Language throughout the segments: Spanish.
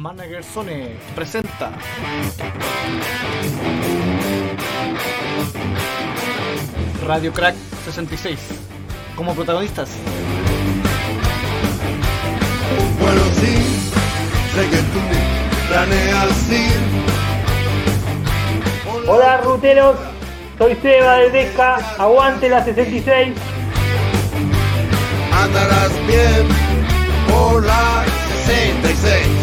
Manager Zone presenta Radio Crack 66 como protagonistas. Bueno, sí, sé que tú planeas ir. Hola ruteros, soy Seba de Deca, aguante la 66. Andarás bien por la 66.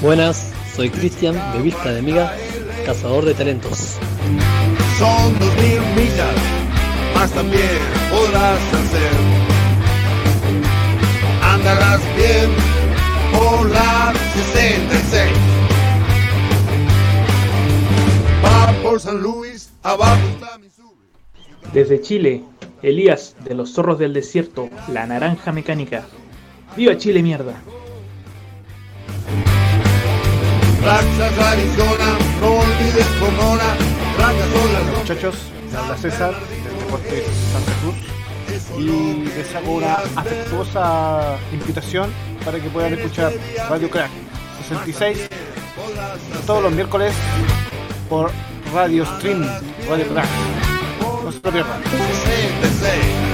Buenas, soy Cristian de Vista de Miga, cazador de talentos. son dos mil millas, más también podrás hacer. Andarás bien por la 66. Va por San Luis, abajo está Missouri. Desde Chile, Elías de los Zorros del Desierto, la Naranja Mecánica. ¡Viva Chile, mierda! Arizona, no olvides Pomona, Muchachos, me habla César del Deporte Santa Cruz y les hago una afectuosa invitación para que puedan escuchar Radio Crack 66 todos los miércoles por Radio Stream Radio Crack. No se lo pierdan. 66.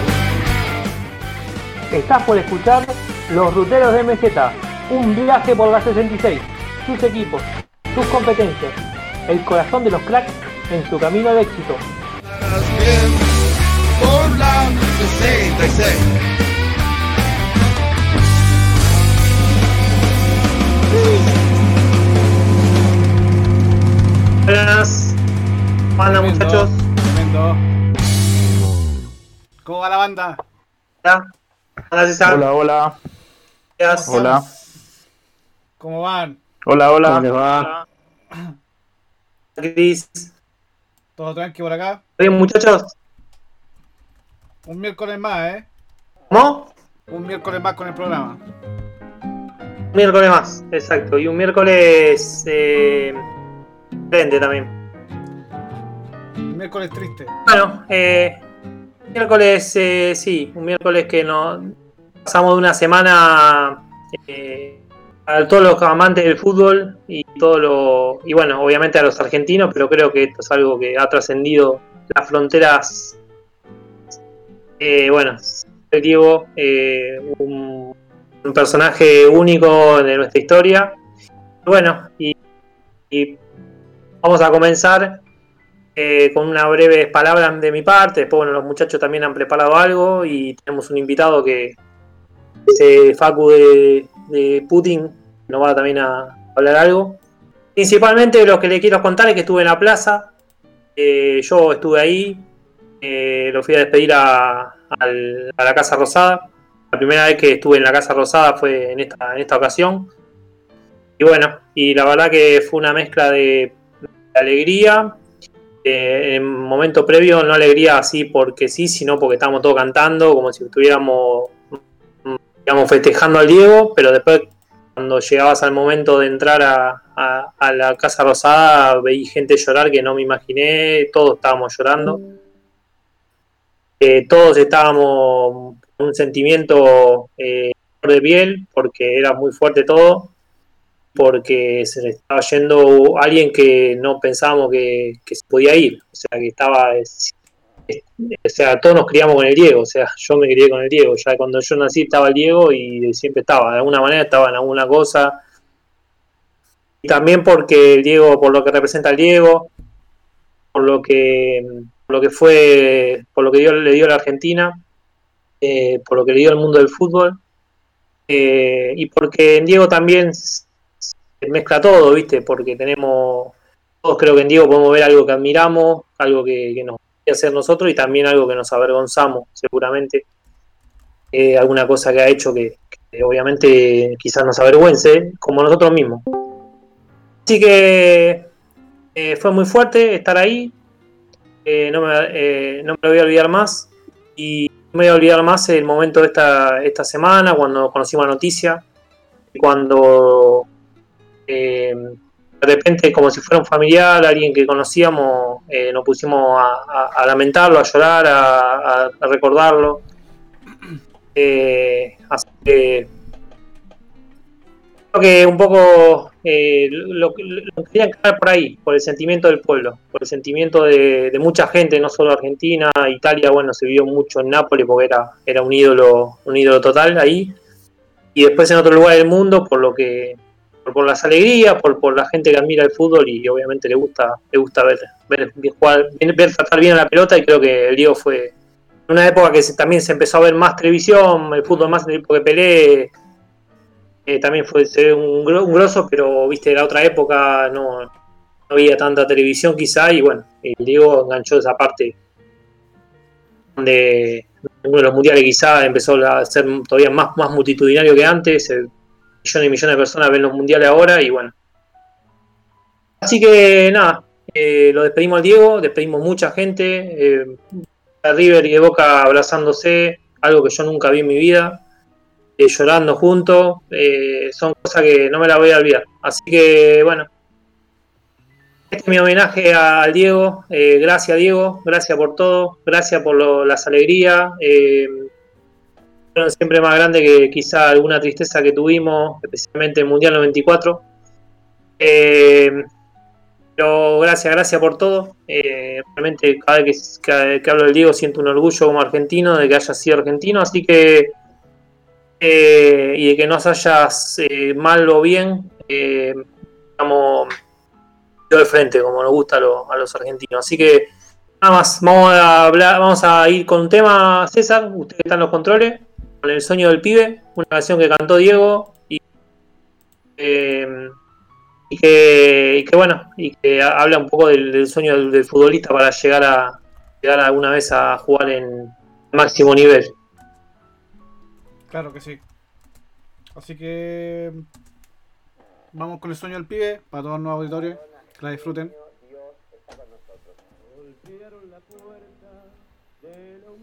Estás por escuchar Los Ruteros de MZ, un viaje por la 66, sus equipos, sus competencias, el corazón de los cracks en su camino al éxito. Andarás bien por la 66. Buenas. ¿Cómo andan Tremendo, muchachos? Tremendo. ¿Cómo va la banda? Hola. Hola César. Hola, hola. Gracias. Hola. ¿Cómo van? Hola, hola. ¿Cómo les va? Cris. ¿Todo tranqui por acá? Bien muchachos. Un miércoles más, ¿eh? ¿Cómo? Un miércoles más con el programa. Un miércoles más, exacto. Y un miércoles eh, diferente también. Un miércoles triste. Bueno, eh, miércoles, eh, sí, un miércoles que nos pasamos de una semana eh, a todos los amantes del fútbol y todo lo y bueno, obviamente a los argentinos, pero creo que esto es algo que ha trascendido las fronteras. Eh, bueno, Diego, eh, un, personaje único de nuestra historia. Bueno, y, y vamos a comenzar eh, con unas breves palabras de mi parte. Después, bueno, los muchachos también han preparado algo y tenemos un invitado que es eh, Facu de Putin, nos va también a hablar algo. Principalmente lo que le quiero contar es que estuve en la plaza, eh, yo estuve ahí, eh, lo fui a despedir a, a la Casa Rosada. La primera vez que estuve en la Casa Rosada fue en esta, en esta ocasión. Y bueno, y la verdad que fue una mezcla de, alegría, eh, en momento previo no alegría así porque sí, sino porque estábamos todos cantando, como si estuviéramos digamos, festejando al Diego, pero después cuando llegabas al momento de entrar a, a- a la Casa Rosada veí gente llorar que no me imaginé, todos estábamos llorando. Eh, todos estábamos con un sentimiento eh, de piel porque era muy fuerte todo porque se le estaba yendo alguien que no pensábamos que, que se podía ir, o sea, que estaba, es- es- o sea, todos nos criamos con el Diego, o sea, yo me crié con el Diego, ya cuando yo nací estaba el Diego y siempre estaba, de alguna manera estaba en alguna cosa, y también porque el Diego, por lo que representa el Diego, por lo que, por lo que fue, por lo que dio- le dio a la Argentina, eh, por lo que le dio al mundo del fútbol, eh, y porque en Diego también se mezcla todo, ¿viste? Porque tenemos, todos creo que en Diego podemos ver algo que admiramos, algo que, que nos hacer nosotros y también algo que nos avergonzamos, seguramente. Eh, alguna cosa que ha hecho que, obviamente quizás nos avergüence, como nosotros mismos. Así que eh, fue muy fuerte estar ahí, eh, no, me, no me lo voy a olvidar más y no me voy a olvidar más el momento de esta, esta semana, cuando conocimos la noticia, cuando de repente, como si fuera un familiar, alguien que conocíamos, eh, nos pusimos a, lamentarlo, a llorar, a, recordarlo. Eh, así que creo que un poco eh, lo, lo querían caer por ahí, por el sentimiento del pueblo, por el sentimiento de, de, mucha gente, no solo Argentina, Italia, bueno, se vio mucho en Nápoles porque era, era un ídolo, un ídolo total ahí. Y después en otro lugar del mundo, por lo que, por, por las alegrías, por, por la gente que admira el fútbol y obviamente le gusta, le gusta ver, ver, jugar, ver tratar bien a la pelota, y creo que el Diego fue una época que se, también se empezó a ver más televisión, el fútbol más en el tiempo que Pelé eh, también fue un, un, grosso, pero viste, la otra época no, no, había tanta televisión quizá, y bueno, el Diego enganchó esa parte donde uno de los mundiales quizá empezó a ser todavía más, más multitudinario que antes, millones y millones de personas ven los mundiales ahora, y bueno. Así que nada, eh, lo despedimos al Diego, despedimos mucha gente, eh, a River y de Boca abrazándose, algo que yo nunca vi en mi vida eh, llorando juntos, son cosas que no me las voy a olvidar. Así que bueno, este es mi homenaje al Diego, gracias Diego, gracias por todo, gracias por lo, las alegrías, siempre más grande que quizá alguna tristeza que tuvimos, especialmente en el Mundial 94. pero gracias, gracias por todo. realmente cada vez que, hablo del Diego siento un orgullo como argentino de que haya sido argentino, así que eh, y de que nos hayas eh, mal o bien, eh, estamos de frente, como nos gusta a, lo, a, los argentinos. Así que nada más, vamos a hablar, vamos a ir con un tema, César, usted está en los controles, con el sueño del pibe, una canción que cantó Diego y, eh, que, bueno, y que habla un poco del, sueño del, futbolista para llegar a llegar alguna vez a jugar en máximo nivel. Claro que sí. Así que vamos con el sueño del pibe para todos los auditores que la disfruten.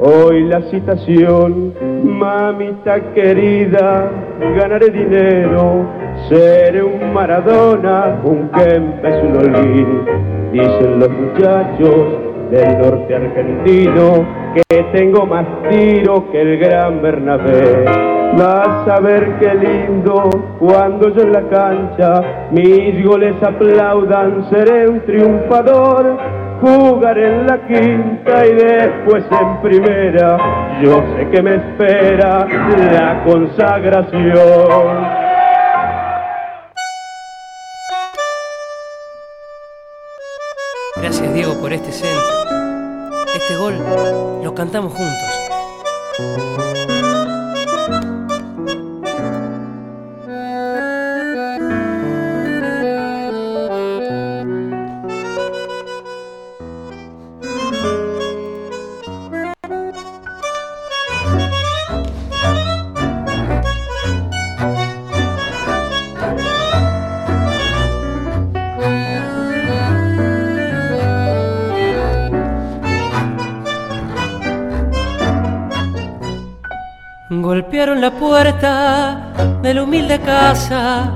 hoy la citación, mamita querida, ganaré dinero, seré un Maradona, un Kempes, un Olín, dicen los muchachos del norte argentino que tengo más tiro que el gran Bernabé. Vas a ver qué lindo cuando yo en la cancha mis goles aplaudan, seré un triunfador. Jugaré en la quinta y después en primera. Yo sé que me espera la consagración. Gracias Diego por este centro. Este gol lo cantamos juntos. La puerta de la humilde casa,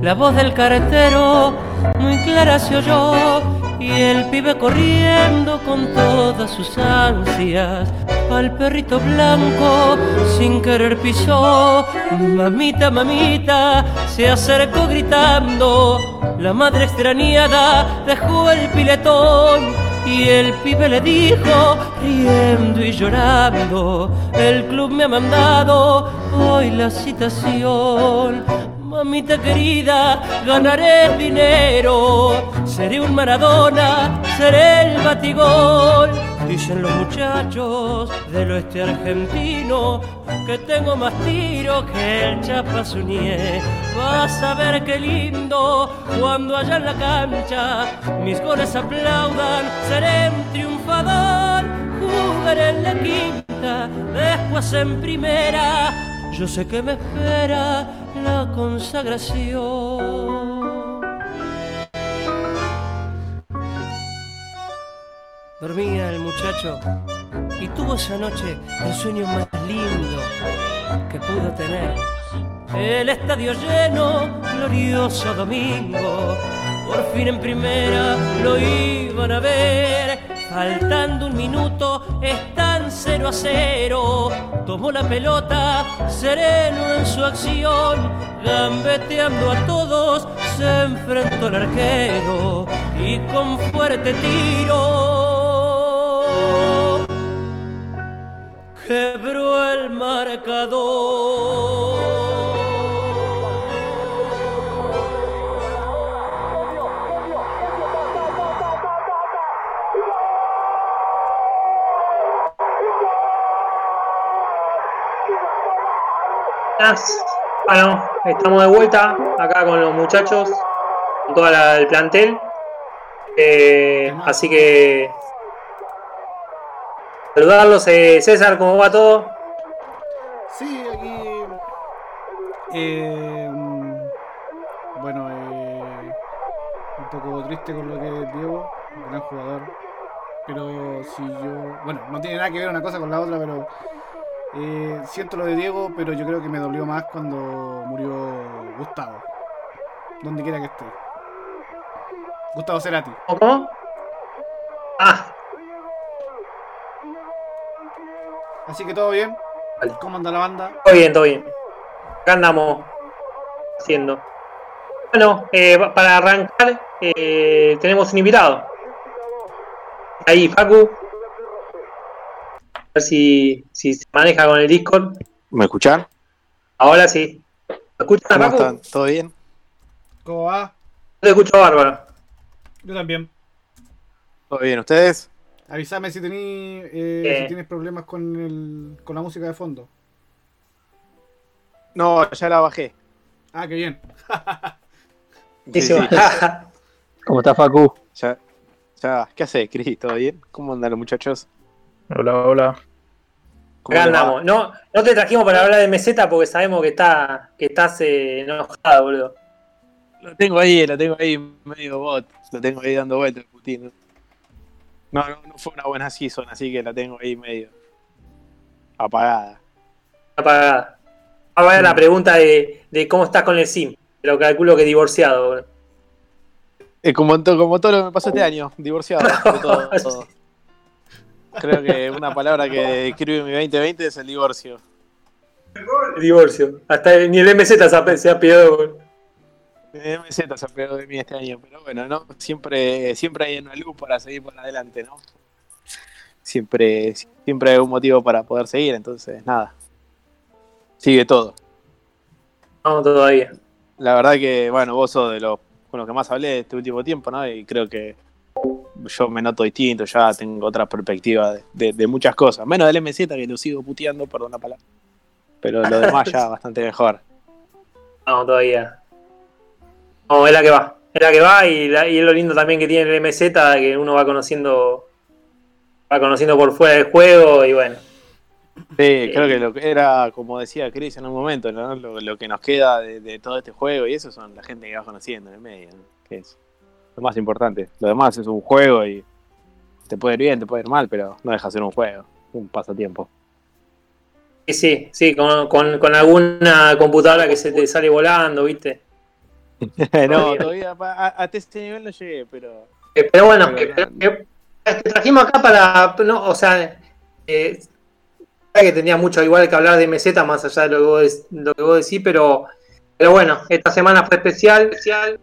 la voz del carretero muy clara se oyó y el pibe corriendo con todas sus ansias al perrito blanco sin querer pisó. Mamita, mamita, se acercó gritando, la madre extrañada dejó el piletón y el pibe le dijo, riendo y llorando, el club me ha mandado hoy la citación. Mamita querida, ganaré dinero, seré un Maradona, seré el batigol. Dicen los muchachos del oeste argentino que tengo más tiro que el Chapasuñé. Vas a ver qué lindo cuando allá en la cancha mis goles aplaudan. Seré un triunfador, jugaré en la quinta, después en primera. Yo sé que me espera la consagración. Dormía el muchacho y tuvo esa noche el sueño más lindo que pudo tener. El estadio lleno, glorioso domingo, por fin en primera lo iban a ver. Faltando un minuto, están 0 a 0. Tomó la pelota, sereno en su acción, gambeteando a todos, se enfrentó al arquero y con fuerte tiro Bueno, estamos de vuelta acá con los muchachos, con todo el plantel. Eh, así que saludarlos, eh, César, ¿cómo va todo? Sí, aquí. eh, mm, bueno, eh, un poco triste con lo que es Diego, un gran jugador. Pero si yo. Bueno, no tiene nada que ver una cosa con la otra, pero. eh, siento lo de Diego, pero yo creo que me dolió más cuando murió Gustavo. Donde quiera que esté. Gustavo Cerati. ¿Cómo? Ah, Así que todo bien. Vale. ¿Cómo anda la banda? todo bien, todo bien. Acá andamos haciendo. Bueno, eh, pa- para arrancar, eh, tenemos un invitado. Ahí, Facu. A ver si, si se maneja con el Discord. ¿Me escuchan? Ahora sí. ¿Me escuchas, ¿Cómo Facu? están? ¿Todo bien? ¿Cómo va? Te escucho bárbaro. Yo también. ¿Todo bien? ¿Ustedes? Avísame si, tení, eh, Eh. si tienes problemas con, el, con la música de fondo. No, ya la bajé. Ah, qué bien. Sí, sí, ¿Cómo está Facu? ya, ya. ¿Qué haces, Cris? ¿Todo bien? ¿Cómo andan los muchachos? Hola, hola. ¿Cómo Acá andamos. No, no te trajimos para hablar de meseta porque sabemos que, está, que estás eh, enojado, boludo. Lo tengo ahí, lo tengo ahí medio bot. Lo tengo ahí dando vueltas, Putin. No, no, no fue una buena season, así que la tengo ahí medio apagada. Apagada. Ahora va la pregunta de, de cómo estás con el SIM. Pero calculo que divorciado. Eh, como, como todo lo que me pasó este año, divorciado. todo, todo. Creo que una palabra que describe mi 2020 es el divorcio. Divorcio. Hasta ni el MZ se ha, se ha pillado, MZ se pegó de mí este año, pero bueno, ¿no? Siempre, siempre hay una luz para seguir por adelante, ¿no? Siempre, siempre hay un motivo para poder seguir, entonces nada. Sigue todo. No, todavía. La verdad que, bueno, vos sos de los con los que más hablé este último tiempo, ¿no? Y creo que yo me noto distinto, ya tengo otra perspectiva de, de- de muchas cosas. Menos del MZ que lo sigo puteando, perdón la palabra. Pero lo demás ya bastante mejor. No, todavía. No, es la que va. Es la que va y, la- y es lo lindo también que tiene el MZ, que uno va conociendo va conociendo por fuera del juego y bueno. Sí, creo que lo que era, como decía Chris en un momento, ¿no? lo, lo que nos queda de, de todo este juego y eso son la gente que vas conociendo en el medio, ¿no? que es lo más importante. Lo demás es un juego y te puede ir bien, te puede ir mal, pero no deja de ser un juego, un pasatiempo. Sí, sí, sí, con, con, con alguna computadora que se te sale volando, ¿viste? no, todavía hasta ese nivel no llegué, pero Eh, Pero bueno, Pero eh, eh, eh, te trajimos acá para. No, o sea, eh, que tenía mucho igual que hablar de meseta más allá de lo que vos, dec- lo que vos decís, pero, pero bueno, esta semana fue especial, especial.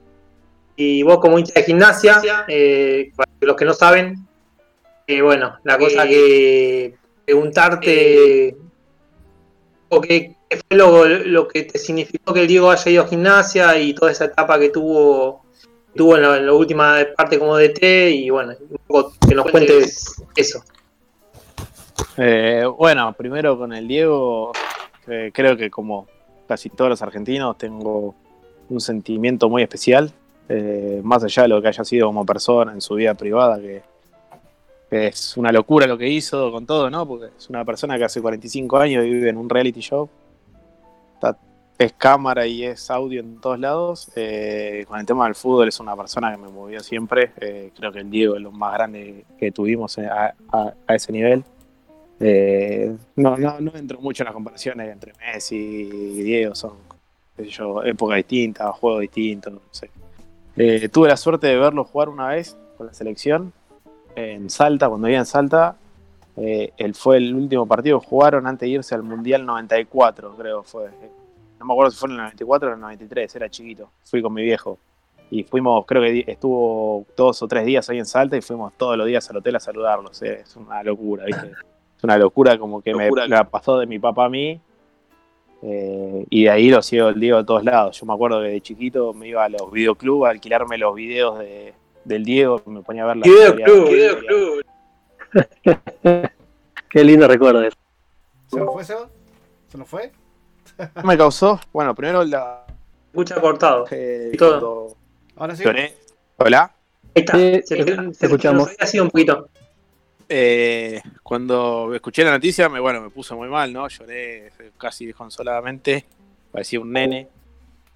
Y vos, como hincha de gimnasia, eh, para los que no saben, eh, bueno, la cosa que preguntarte o qué, qué fue lo, lo que te significó que el Diego haya ido a gimnasia y toda esa etapa que tuvo tuvo en la, última parte como DT y bueno, un poco que nos cuentes eso. Eh, bueno, primero con el Diego, eh, creo que como casi todos los argentinos tengo un sentimiento muy especial, eh, más allá de lo que haya sido como persona en su vida privada, que, que es una locura lo que hizo con todo, ¿no? Porque es una persona que hace 45 años vive en un reality show. Es cámara y es audio en todos lados. Eh, con el tema del fútbol es una persona que me movió siempre. Eh, creo que el Diego es lo más grande que tuvimos eh, a, ese nivel. No, no, no entro mucho en las comparaciones entre Messi y Diego, son yo, épocas distintas, juegos distintos, no sé. Tuve la suerte de verlo jugar una vez con la selección en Salta, cuando iba en Salta. Eh, él fue el último partido que jugaron antes de irse al Mundial 94, creo fue. No me acuerdo si fue en el 94 o en el 93, era chiquito. Fui con mi viejo. Y fuimos, creo que estuvo dos o tres días ahí en Salta y fuimos todos los días al hotel a saludarlos. eh, Es una locura, ¿viste? Es una locura como que me la pasó de mi papá a mí. eh, y de ahí lo sigo el Diego a todos lados. Yo me acuerdo que de chiquito me iba a los videoclubs a alquilarme los videos de, del Diego, me ponía a ver la Videoclub, videoclub. Qué lindo recuerdo eso. ¿Se nos fue, Seba? ¿Se nos fue? Me causó, bueno, primero la. Escucha cortado. eh, Y todo. Ahora sí. lloré. Hola. Ahí está. Sí, se, te- se- te escuchamos. se- Ha sido un poquito. Eh, cuando escuché la noticia, me, bueno, me puso muy mal, ¿no? Lloré casi desconsoladamente, parecía un nene,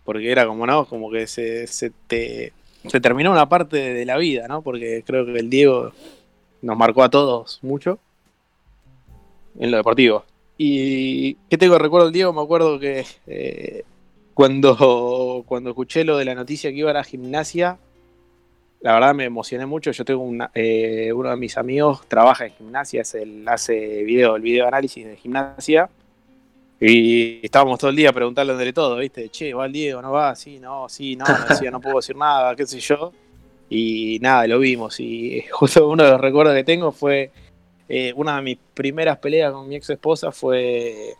porque era como, ¿no? Como que se, se te se terminó una parte de la vida, ¿no? Porque creo que el Diego nos marcó a todos mucho en lo deportivo. Y ¿qué tengo recuerdo Diego? Me acuerdo que eh, cuando, cuando escuché lo de la noticia que iba a la gimnasia, la verdad me emocioné mucho. Yo tengo una- eh, uno de mis amigos trabaja en gimnasia, es el, hace video, el video análisis de gimnasia. Y estábamos todo el día preguntándole todo, ¿viste? Che, va el Diego, no va, sí, no, sí, no, me decía, no puedo decir nada, qué sé yo. Y nada, lo vimos. Y justo uno de los recuerdos que tengo fue eh, una de mis primeras peleas con mi ex esposa fue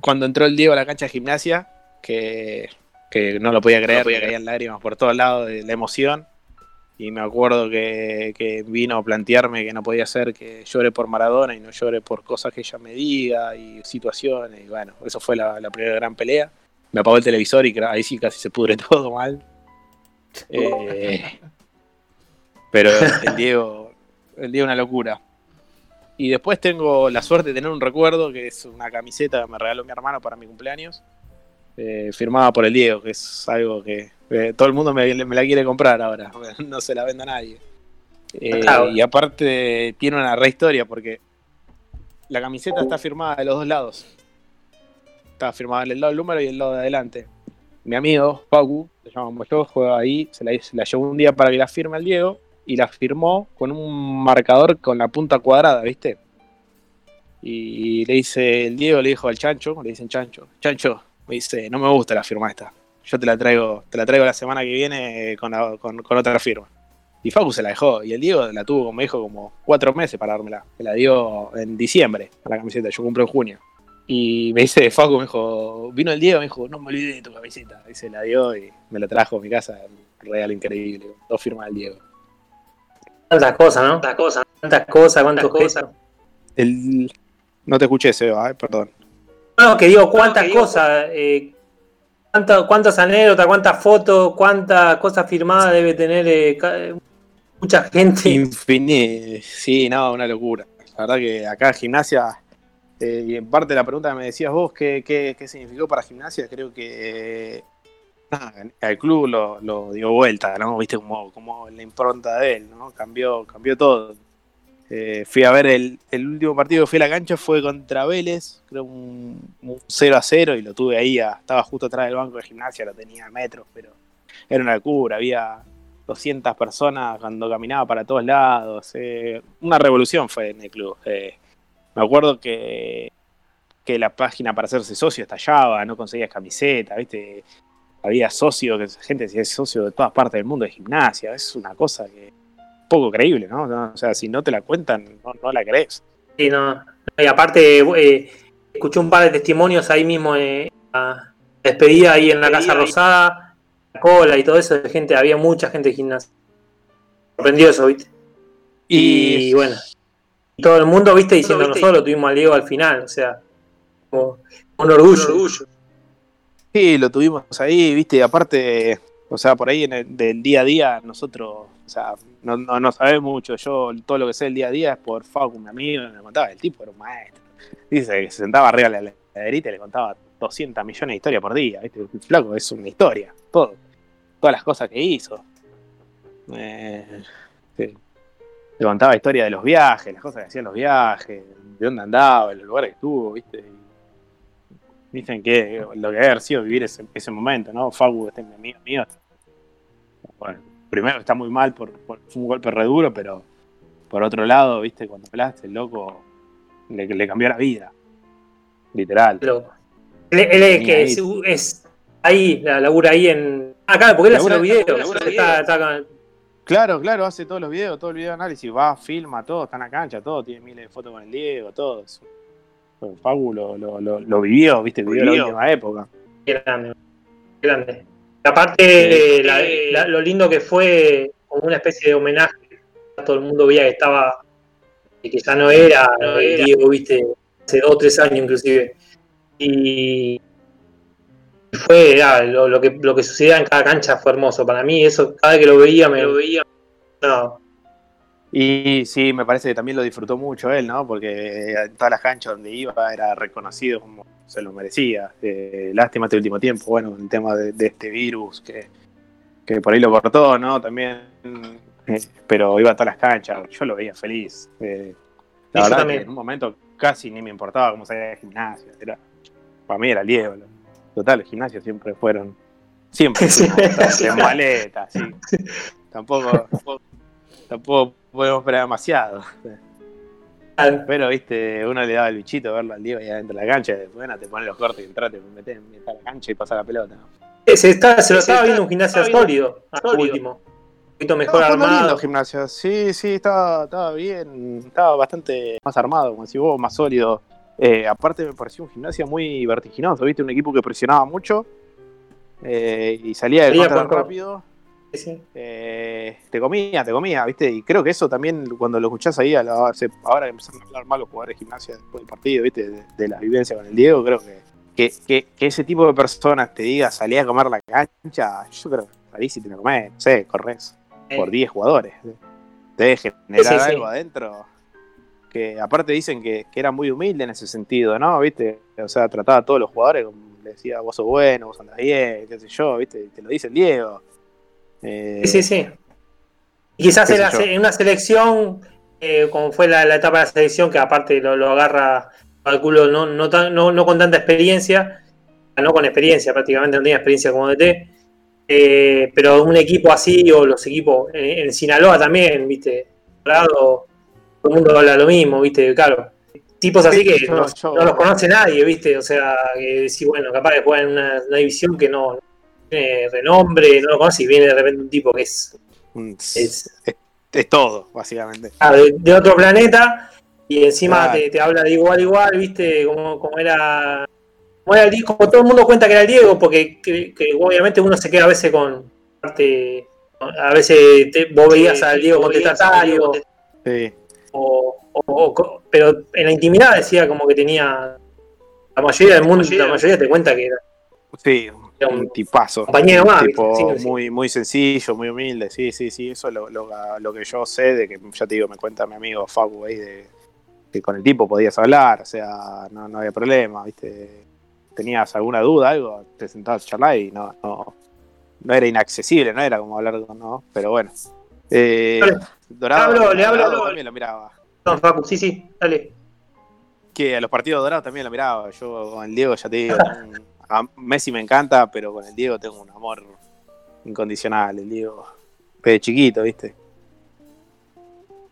cuando entró el Diego a la cancha de gimnasia, que, que no lo podía creer, me caían lágrimas por todos lados de la emoción. Y me acuerdo que, que vino a plantearme que no podía ser que llore por Maradona y no llore por cosas que ella me diga y situaciones. Y bueno, eso fue la, la primera gran pelea. Me apagó el televisor y ahí sí casi se pudre todo mal. Eh, pero el Diego, el Diego una locura. Y después tengo la suerte de tener un recuerdo que es una camiseta que me regaló mi hermano para mi cumpleaños, eh, firmada por el Diego, que es algo que eh, todo el mundo me, me la quiere comprar ahora, no se la vende a nadie. Eh, Claro. y aparte tiene una re historia porque la camiseta está firmada de los dos lados. Está firmada en el lado del número y el lado de adelante. Mi amigo, Pacu, se llama yo, juega ahí, se la, se la llevó un día para que la firme al Diego y la firmó con un marcador con la punta cuadrada, ¿viste? Y le dice, el Diego le dijo al Chancho, le dicen Chancho, Chancho, me dice, no me gusta la firma esta. Yo te la traigo, te la traigo la semana que viene con, con- otra firma. Y Facu se la dejó, y el Diego la tuvo, como dijo, como cuatro meses para dármela. Me la dio en diciembre a la camiseta, yo cumplo en junio. Y me dice, Facu me dijo, vino el Diego, me dijo, no me olvidé de tu camiseta. Y se la dio y me la trajo a mi casa, un regalo increíble, dos firmas del Diego. Tantas cosas, ¿no? Tantas cosas. Tantas cosas, cuántas cosas. El... No te escuché, Seba, eh, perdón. No, que digo, cuántas cosas. Eh, cuánta- cuántas anécdotas, cuántas fotos, cuántas cosas firmadas debe tener eh, mucha gente. Infini- sí, no, una locura. La verdad que acá gimnasia, eh, y en parte de la pregunta que me decías vos, ¿qué, qué, qué significó para gimnasia? Creo que eh, al club lo, dio vuelta, ¿no? Viste como, como la impronta de él, ¿no? Cambió, cambió todo. Eh, fui a ver el, último partido que fui a la cancha fue contra Vélez, creo un, un 0 a 0 y lo tuve ahí, estaba justo atrás del banco de gimnasia, lo tenía a metros, pero era una locura, había 200 personas cuando caminaba para todos lados. eh, una revolución fue en el club. eh. me acuerdo que, que la página para hacerse socio estallaba, no conseguías camiseta, ¿viste? Había socios, que gente se es socio de todas partes del mundo de gimnasia. Es una cosa que poco creíble, ¿no? No, O sea, si no te la cuentan, no, no la crees. Sí, no. Y aparte, eh, escuché un par de testimonios ahí mismo la despedida ahí en la Casa Rosada, la cola y todo eso de gente, había mucha gente de gimnasia. Sorprendió eso, ¿viste? Y, bueno, todo el mundo, ¿viste? Diciendo nosotros lo tuvimos al Diego al final, o sea, como un orgullo. Sí, lo tuvimos ahí, viste, y aparte, o sea, por ahí en el, del día a día, nosotros, o sea, no, no, no sabemos mucho. Yo todo lo que sé del día a día es por Facu, mi amigo, me contaba, el tipo era un maestro. Dice que se sentaba arriba de la Federite le contaba 200 millones de historias por día, ¿viste? El flaco es una historia, todo. Todas las cosas que hizo. Eh, sí. Le contaba historia de los viajes, las cosas que hacían los viajes, de dónde andaba, en los lugares que estuvo, ¿viste? Y dicen que lo que debe haber sido vivir ese, ese momento, ¿no? Fagu, este mi amigo mío. Bueno, primero está muy mal por, por fue un golpe re duro, pero por otro lado, ¿viste? Cuando hablaste, el loco le, le cambió la vida. Literal. Loco. Él, él es que es, es ahí, la labura ahí en. Acá, porque él hace Labura- los videos. labura está- videos. está con- Claro, claro, hace todos los videos, todo el video de análisis, va, filma, todo, está en la cancha, todo, tiene miles de fotos con el Diego, todo. Es Fagu lo, lo, lo, lo vivió, viste, vivió la Vivió. última época. Grande. Grande. Aparte, la- la- lo lindo que fue como una especie de homenaje. Todo el mundo veía que estaba. y que ya no era, el Diego, viste, hace dos o tres años inclusive. Y. y Fue ah, lo, lo que, lo que sucedía en cada cancha fue hermoso. Para mí, eso, cada vez que lo veía, me lo veía. No, Y sí, me parece que también lo disfrutó mucho él, ¿no? Porque en todas las canchas donde iba era reconocido como se lo merecía. Eh, lástima este último tiempo, bueno, el tema de, de este virus que, que por ahí lo cortó, ¿no? También, eh, pero iba a todas las canchas, yo lo veía feliz. Eh, la Sí, verdad también. que en un momento casi ni me importaba cómo salía de gimnasio. Era, para mí era lo- Total, los gimnasios siempre fueron. Siempre Sí. fuimos en maleta, sí. Tampoco, tampoco, tampoco podemos esperar demasiado. Pero, viste, uno le daba el bichito verlo al Diego ahí adentro de la cancha. Bueno, te pones los cortes y entrate, metés a la cancha y pasa la pelota. se, está- se lo estaba viendo un gimnasio estaba viendo- sólido, al último. Un poquito mejor Estaba jugando armado. gimnasio. Sí, sí, estaba, estaba bien. Estaba bastante más armado, como si vos, más sólido. Eh, aparte, me pareció un gimnasio muy vertiginoso. Viste, un equipo que presionaba mucho eh, y salía del contra rápido. Sí, eh, te comía, te comía, ¿viste? Y creo que eso también, cuando lo escuchás ahí, a la- ahora que empezaron a hablar mal los jugadores de gimnasia después del partido, ¿viste? De, de la vivencia con el Diego, creo que, que, que, que ese tipo de personas te diga salí a comer la cancha, yo creo que salís y te la comés, no sé, corres por 10 jugadores. Te debe generar Sí, sí, sí. algo adentro. Que aparte dicen que, que era muy humilde en ese sentido, ¿no? ¿Viste? O sea, trataba a todos los jugadores, como le decía, vos sos bueno, vos andás bien, qué sé yo, ¿viste? Te lo dice el Diego. Eh, Sí, sí, sí. Y quizás en, la en una selección, eh, como fue la, la etapa de la selección, que aparte lo, lo agarra, calculo, no, no, tan- no, no con tanta experiencia, no con experiencia, prácticamente no tenía experiencia como DT, eh, pero un equipo así, o los equipos en, en Sinaloa también, viste, Colorado, todo el mundo habla lo mismo, viste, claro. Tipos así Sí, que no, los conoce nadie, viste, o sea, que sí, bueno, capaz que juegan en una, una división que no tiene renombre, no lo conoce y viene de repente un tipo que es es Es, es todo, básicamente. ah, de, de otro planeta y encima Claro. te, te habla de igual a igual, viste, como, como era como era el Diego, como todo el mundo cuenta que era el Diego, porque que, que obviamente uno se queda a veces con parte, a veces te- vos veías al Diego contestatario, Sí. o, o- o- pero en la intimidad decía como que tenía la mayoría del mundo, la mayoría te cuenta que era Sí, Era un un tipazo. compañero más, Un tipo ¿viste? Sí, sí. muy, muy sencillo, muy humilde. Sí, sí, sí. Eso es lo, lo, lo que yo sé de que, ya te digo, me cuenta mi amigo Facu ahí de que con el tipo podías hablar, o sea, no, no había problema, ¿viste? Tenías alguna duda, algo, te sentabas a charlar y no, no, no era inaccesible, no era como hablar con, no, pero bueno. Eh, Dale. Dorado, hablo, le hablo. Dorado también lo miraba. No, Facu, sí, sí, dale. Que a los partidos dorados también lo miraba. Yo con el Diego, ya te digo, a Messi me encanta, pero con el Diego tengo un amor incondicional. El Diego, de chiquito, ¿viste?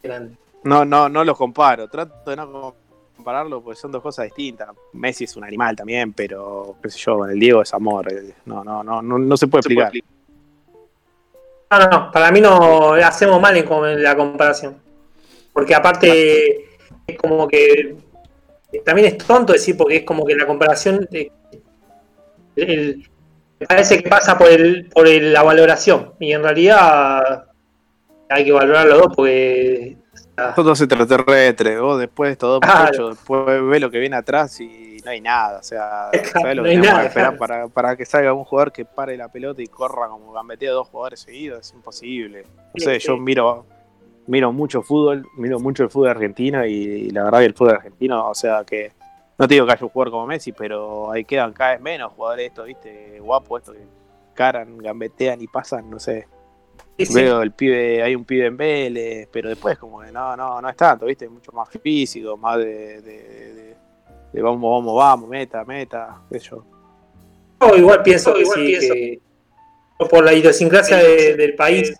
Grande. No, no, no los comparo. Trato de no compararlo porque son dos cosas distintas. Messi es un animal también, pero qué sé yo, con el Diego es amor. eh, No, no, no, no, no se puede explicar. No, no, para mí no hacemos mal en la comparación. Porque aparte es como que también es tonto decir porque es como que la comparación de- el- me parece que pasa por el, por el- la valoración y en realidad hay que valorar los dos porque Son dos extraterrestres, vos después todo Claro. pecho, después ves lo que viene atrás y no hay nada. O sea, ¿sabes lo No que hay tenemos nada, que esperar claro. para, para que salga un jugador que pare la pelota y corra como gambetea dos jugadores seguidos? Es imposible. No sé, Sí, yo sí. miro miro mucho fútbol, miro mucho el fútbol argentino y, la verdad que el fútbol argentino, o sea, que no te digo que haya un jugador como Messi, pero ahí quedan cada vez menos jugadores estos, viste, guapos, estos que caran, gambetean y pasan, no sé. Sí, sí. Veo el pibe, hay un pibe en Vélez, pero después como que no, no, no es tanto, viste, mucho más físico, más de, de, de- de vamos, vamos, vamos, meta, meta, qué sé yo. Yo igual pienso que sí, que por la idiosincrasia de- del país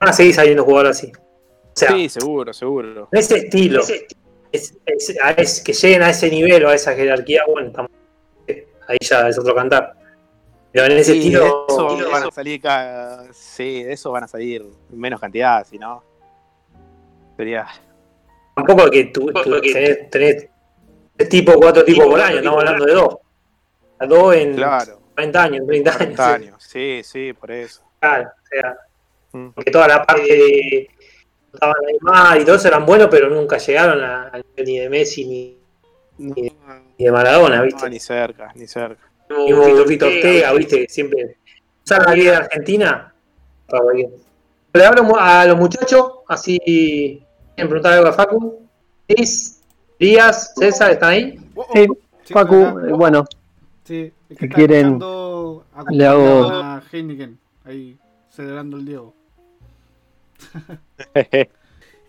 van a seguir saliendo jugadores así. O sea, Sí, seguro, seguro. en ese estilo, es, es- que lleguen a ese nivel o a esa jerarquía, bueno, estamos- ahí ya es otro cantar. Pero en ese Sí, estilo, de eso estilo- van a salir ca- sí, de eso van a salir en menos cantidad, si no. Sería. tampoco que tú, tú tenés, tenés tres tipos, cuatro tipos por año, estamos hablando de dos. A dos en Claro, 40 años, 30 años. 40 años. Sí, sí, por eso. Claro, o sea, Mm. porque toda la parte de estaban Neymar y todo eso eran buenos, pero nunca llegaron a- al nivel ni de Messi ni, No, ni de Maradona, no, ¿viste? ni cerca, ni cerca. Ni un Fito Fito Ortega, ¿viste? Que Siempre. La liga de Argentina para. Le hablo a los muchachos, así quieren preguntar algo a Facu. Luis, Díaz, César, ¿están ahí? Oh, oh, Sí, sí, Facu, eh, bueno, Sí, es que quieren, le hago- a Heineken, ahí celebrando el Diego.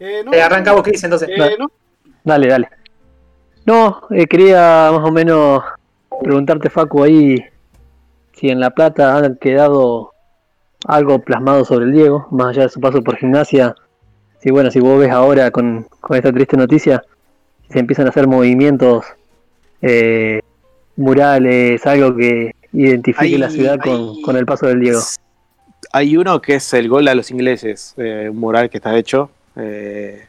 Eh, no, Eh, arrancamos, Cris, entonces. eh, no, dale, dale. No, eh, quería más o menos preguntarte, Facu, ahí si en La Plata han quedado algo plasmado sobre el Diego, más allá de su paso por gimnasia. Si bueno, si vos ves ahora con, con esta triste noticia, se empiezan a hacer movimientos, eh, murales, algo que identifique la ciudad con el paso del Diego. Hay uno que es el gol a los ingleses, eh, un mural que está hecho eh,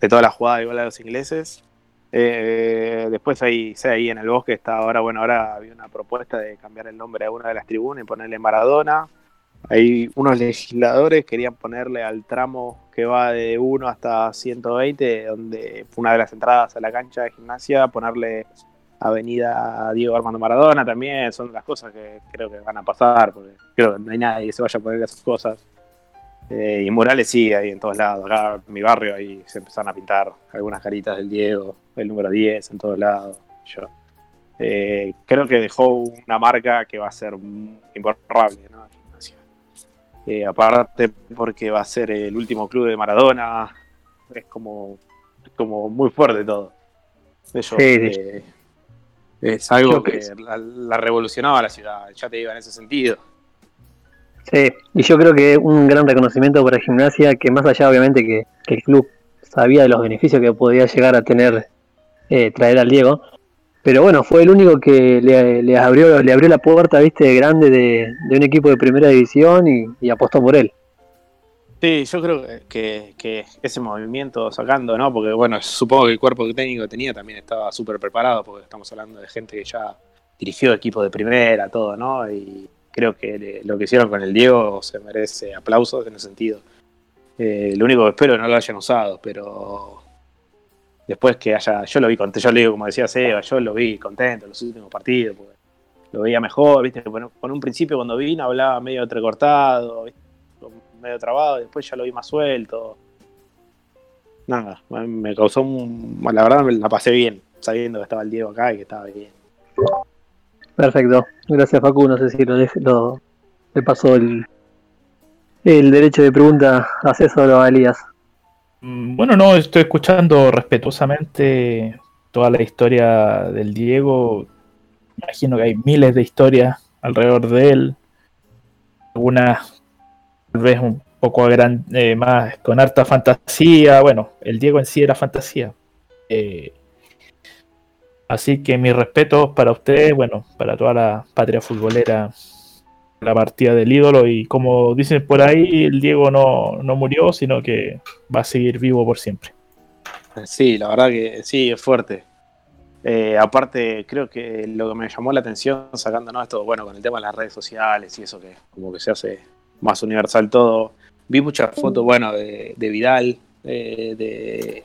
de toda la jugada de gol a los ingleses. Eh, después ahí, ahí en el bosque está ahora, bueno, ahora había una propuesta de cambiar el nombre a una de las tribunas y ponerle Maradona. Hay unos legisladores querían ponerle al tramo que va de 1 hasta 120, donde fue una de las entradas a la cancha de gimnasia, ponerle Avenida Diego Armando Maradona también, son las cosas que creo que van a pasar, porque creo que no hay nadie que se vaya a poner esas cosas. Eh, y murales sí, ahí en todos lados. Acá en mi barrio ahí se empezaron a pintar algunas caritas del Diego, el número 10 en todos lados. Yo. Eh, creo que dejó una marca que va a ser imborrable, ¿no? Eh, aparte porque va a ser el último club de Maradona, es como, es como muy fuerte todo. Ellos, Sí, sí. Es algo que la, la revolucionaba la ciudad, ya te digo en ese sentido. Sí, y yo creo que un gran reconocimiento para Gimnasia, que más allá obviamente que, que el club sabía de los beneficios que podía llegar a tener eh, traer al Diego, pero bueno, fue el único que le, le abrió le abrió la puerta, viste, grande de, de un equipo de primera división y, y apostó por él. Sí, yo creo que- ese movimiento sacando, ¿no? Porque bueno, supongo que el cuerpo técnico tenía también estaba súper preparado, porque estamos hablando de gente que ya dirigió equipos de primera, todo, ¿no? Y creo que lo que hicieron con el Diego se merece aplausos en ese sentido. Eh, lo único que espero es no lo hayan usado, pero después que haya, yo lo vi contento, yo le digo como decía Seba, yo lo vi contento en los últimos partidos, lo veía mejor, viste, con un principio cuando vino hablaba medio entrecortado, ¿viste? Medio trabado, y después ya lo vi más suelto. Nada, me causó un. La verdad me la pasé bien, sabiendo que estaba el Diego acá y que estaba bien. Perfecto, gracias Facu, no sé si lo, dej- lo le pasó el, el derecho de pregunta a César o a Elías. Mm, Bueno, no, estoy escuchando respetuosamente toda la historia del Diego. Imagino que hay miles de historias alrededor de él. Algunas vez un poco eh, más con harta fantasía. Bueno, el Diego en sí era fantasía. Eh, así que mis respetos para ustedes, bueno, para toda la patria futbolera, la partida del ídolo. Y como dicen por ahí, el Diego no, no murió, sino que va a seguir vivo por siempre. Sí, la verdad que sí, es fuerte. Eh, aparte, creo que lo que me llamó la atención sacándonos esto, bueno, con el tema de las redes sociales y eso que como que se hace más universal todo. Vi muchas fotos, bueno, de, de Vidal, eh, de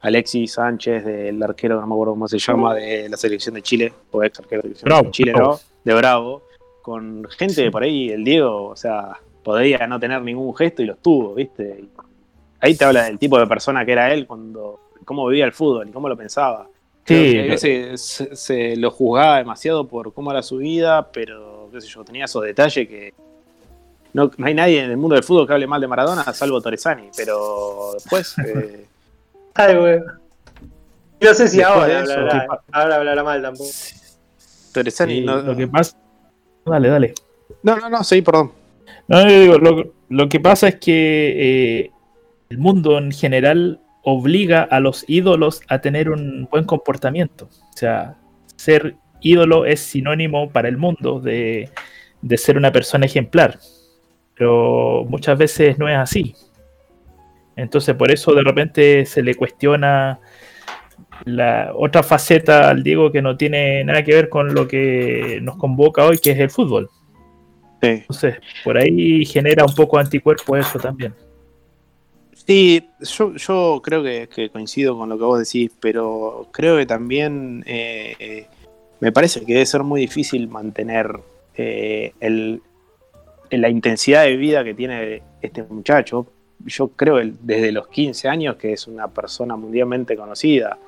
Alexis Sánchez, del arquero, no me acuerdo cómo se llama, de la selección de Chile, o ex arquero de la selección Bravo, de Chile. ¿no? De Bravo, con gente por ahí, el Diego, o sea, podría no tener ningún gesto y los tuvo, ¿viste? Y ahí te habla del tipo de persona que era él cuando cómo vivía el fútbol y cómo lo pensaba. Sí, a veces se, se lo juzgaba demasiado por cómo era su vida, pero qué sé yo, tenía esos detalles que no, no hay nadie en el mundo del fútbol que hable mal de Maradona, salvo Torresani, pero después eh, Ay, güey. No sé si Después ahora de eso, hablará, tipo- ahora hablará mal tampoco. Torresani sí, no, lo que pasa. Dale, dale. no, no, no, sí, perdón. No, yo digo, lo, lo que pasa es que eh, el mundo en general obliga a los ídolos a tener un buen comportamiento. O sea, ser ídolo es sinónimo para el mundo de, de ser una persona ejemplar. Pero muchas veces no es así. Entonces, por eso de repente se le cuestiona la otra faceta al Diego que no tiene nada que ver con lo que nos convoca hoy, que es el fútbol. Sí. Entonces, por ahí genera un poco anticuerpo eso también. Sí, yo, yo creo que, que coincido con lo que vos decís, pero creo que también eh, eh, me parece que debe ser muy difícil mantener eh, el, la intensidad de vida que tiene este muchacho. Yo creo desde los 15 años que es una persona mundialmente conocida.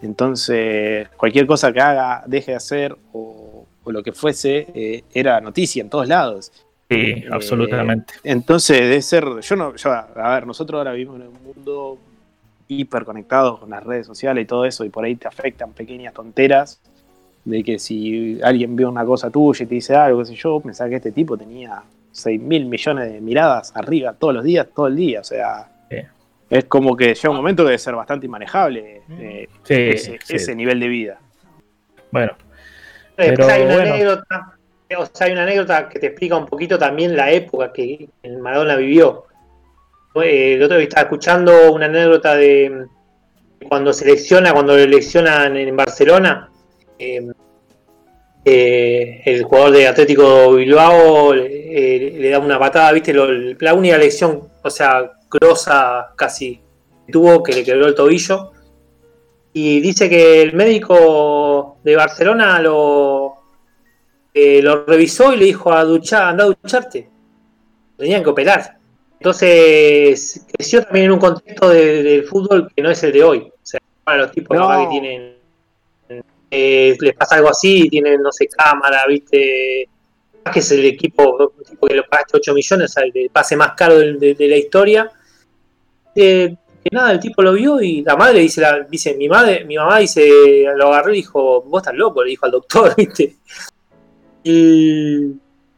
Entonces, cualquier cosa que haga, deje de hacer o, o lo que fuese, eh, era noticia en todos lados. Sí, Eh, absolutamente. Entonces, debe ser. Yo no. Yo, a ver, nosotros ahora vivimos en un mundo hiper conectado con las redes sociales y todo eso, y por ahí te afectan pequeñas tonteras de que si alguien ve una cosa tuya y te dice algo, qué sé yo, pensaba que este tipo tenía 6 mil millones de miradas arriba todos los días, todo el día. O sea, Sí. es como que llega un momento que debe ser bastante inmanejable eh, Sí, ese, sí. ese nivel de vida. Bueno, Después Pero, hay una bueno. anécdota. O sea, hay una anécdota que te explica un poquito también la época que el Maradona vivió. Eh, el otro día estaba escuchando una anécdota de cuando selecciona, cuando lo eleccionan en Barcelona, eh, eh, el jugador de Atlético Bilbao eh, le da una patada, viste, Lo- la única lección, o sea, grosa casi tuvo, que le quebró el tobillo. Y dice que el médico de Barcelona lo, eh, lo revisó y le dijo a duchar, anda a ducharte. Tenían que operar. Entonces creció también en un contexto de- del fútbol que no es el de hoy. O sea, para los tipos No. que tienen, eh, les pasa algo así, tienen, no sé, cámara, viste, que es el equipo, tipo que lo pagaste 8 millones, el pase más caro de, la historia. Eh, que nada, el tipo lo vio y la madre dice, la, dice mi madre, mi mamá dice, lo agarró y dijo, vos estás loco, le dijo al doctor, viste. Y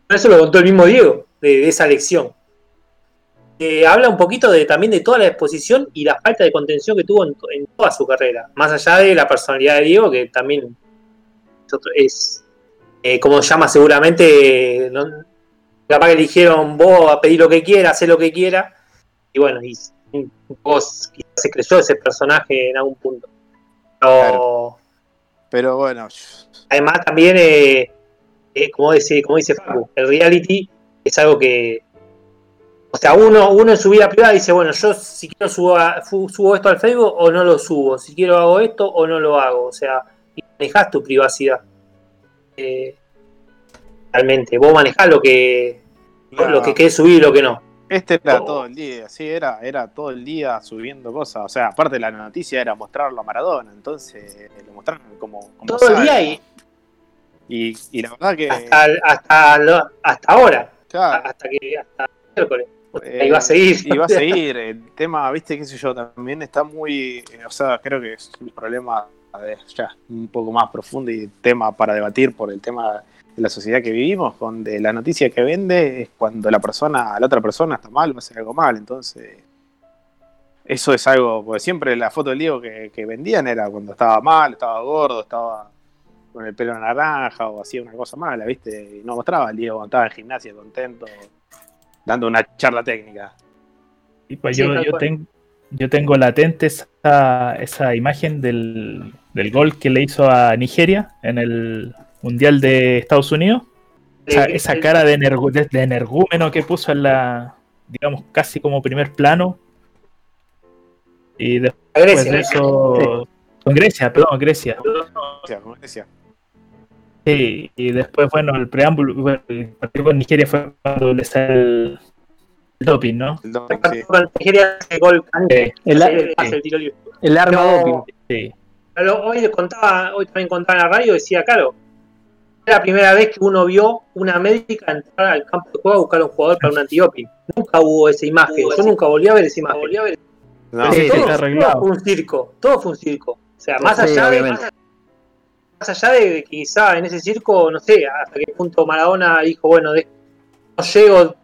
eso lo contó el mismo Diego, de esa lección. Eh, habla un poquito de, también de toda la exposición y la falta de contención que tuvo en, to- en toda su carrera, más allá de la personalidad de Diego, que también es, eh, como llama seguramente, no- capaz que le dijeron vos a pedir lo que quiera, hacer lo que quiera, y bueno, y poco quizás se creyó ese personaje en algún punto. Pero Claro. Pero bueno, además también, eh, eh, como, dice, como dice Facu, el reality es algo que, o sea, uno, uno en su vida privada dice, bueno, yo si quiero subo, a- subo esto al Facebook o no lo subo, si quiero hago esto o no lo hago, o sea, y manejás tu privacidad. Eh, realmente, vos manejás lo que, lo que querés subir y lo que no. Este era Oh. todo el día, sí, era, era todo el día subiendo cosas. O sea, aparte de la noticia era mostrarlo a Maradona, entonces lo mostraron como. como Todo el día y Y, y la verdad que. hasta, hasta, lo- hasta ahora, claro, hasta que hasta miércoles. eh, va a seguir. Va a seguir. El tema, viste, qué sé yo, también está muy. eh, O sea, creo que es un problema de, ya un poco más profundo y tema para debatir por el tema de la sociedad que vivimos, donde la noticia que vende es cuando la persona, la otra persona está mal o hace algo mal. Entonces. Eso es algo, porque siempre la foto del Diego que, vendían era cuando estaba mal, estaba gordo, estaba con el pelo naranja o hacía una cosa mala, ¿viste? Y no mostraba al Diego cuando estaba en gimnasia contento, dando una charla técnica. y pues Sí, yo, yo, ten- yo tengo latente esa, esa imagen del, del gol que le hizo a Nigeria en el Mundial de Estados Unidos. Esa, cara de, energu- de- de energúmeno que puso en la, digamos, casi como primer plano. Y después Grecia. de eso... Con Grecia, perdón, Grecia. Como decía. Sí, y después, bueno, el preámbulo, bueno, el partido con Nigeria fue cuando le sale el, el doping, ¿no? El doping, sí. Con Nigeria hace gol El, el, pase el tiro libre. el arma No. doping. Sí. Pero hoy le contaba, hoy también contaba en la radio, decía, claro, era la primera vez que uno vio una médica entrar al campo de juego a buscar a un jugador para un antidoping. Nunca hubo esa imagen, yo nunca volví a ver esa imagen. No, Sí, todo, todo fue un circo, todo fue un circo. O sea, más Sí, allá de, obviamente. Más allá de que quizá en ese circo, no sé, hasta qué punto Maradona dijo, bueno, de- no llego,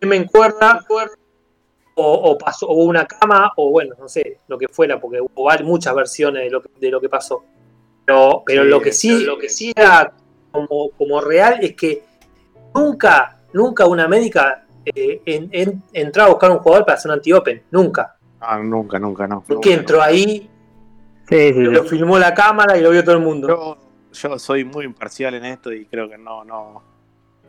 me en cuerda, o, o pasó, o una cama, o bueno, no sé, lo que fuera, porque hubo muchas versiones de lo que, de lo que pasó. Pero, pero Sí, lo que sí, lo que sí era como, como real es que nunca, nunca una médica eh, en, en- entró a buscar un jugador para hacer un anti-open, nunca. Ah, nunca, nunca, no. Porque entró ahí, Sí, sí, lo sí. filmó la cámara y lo vio todo el mundo. Yo, yo soy muy imparcial en esto y creo que no, no.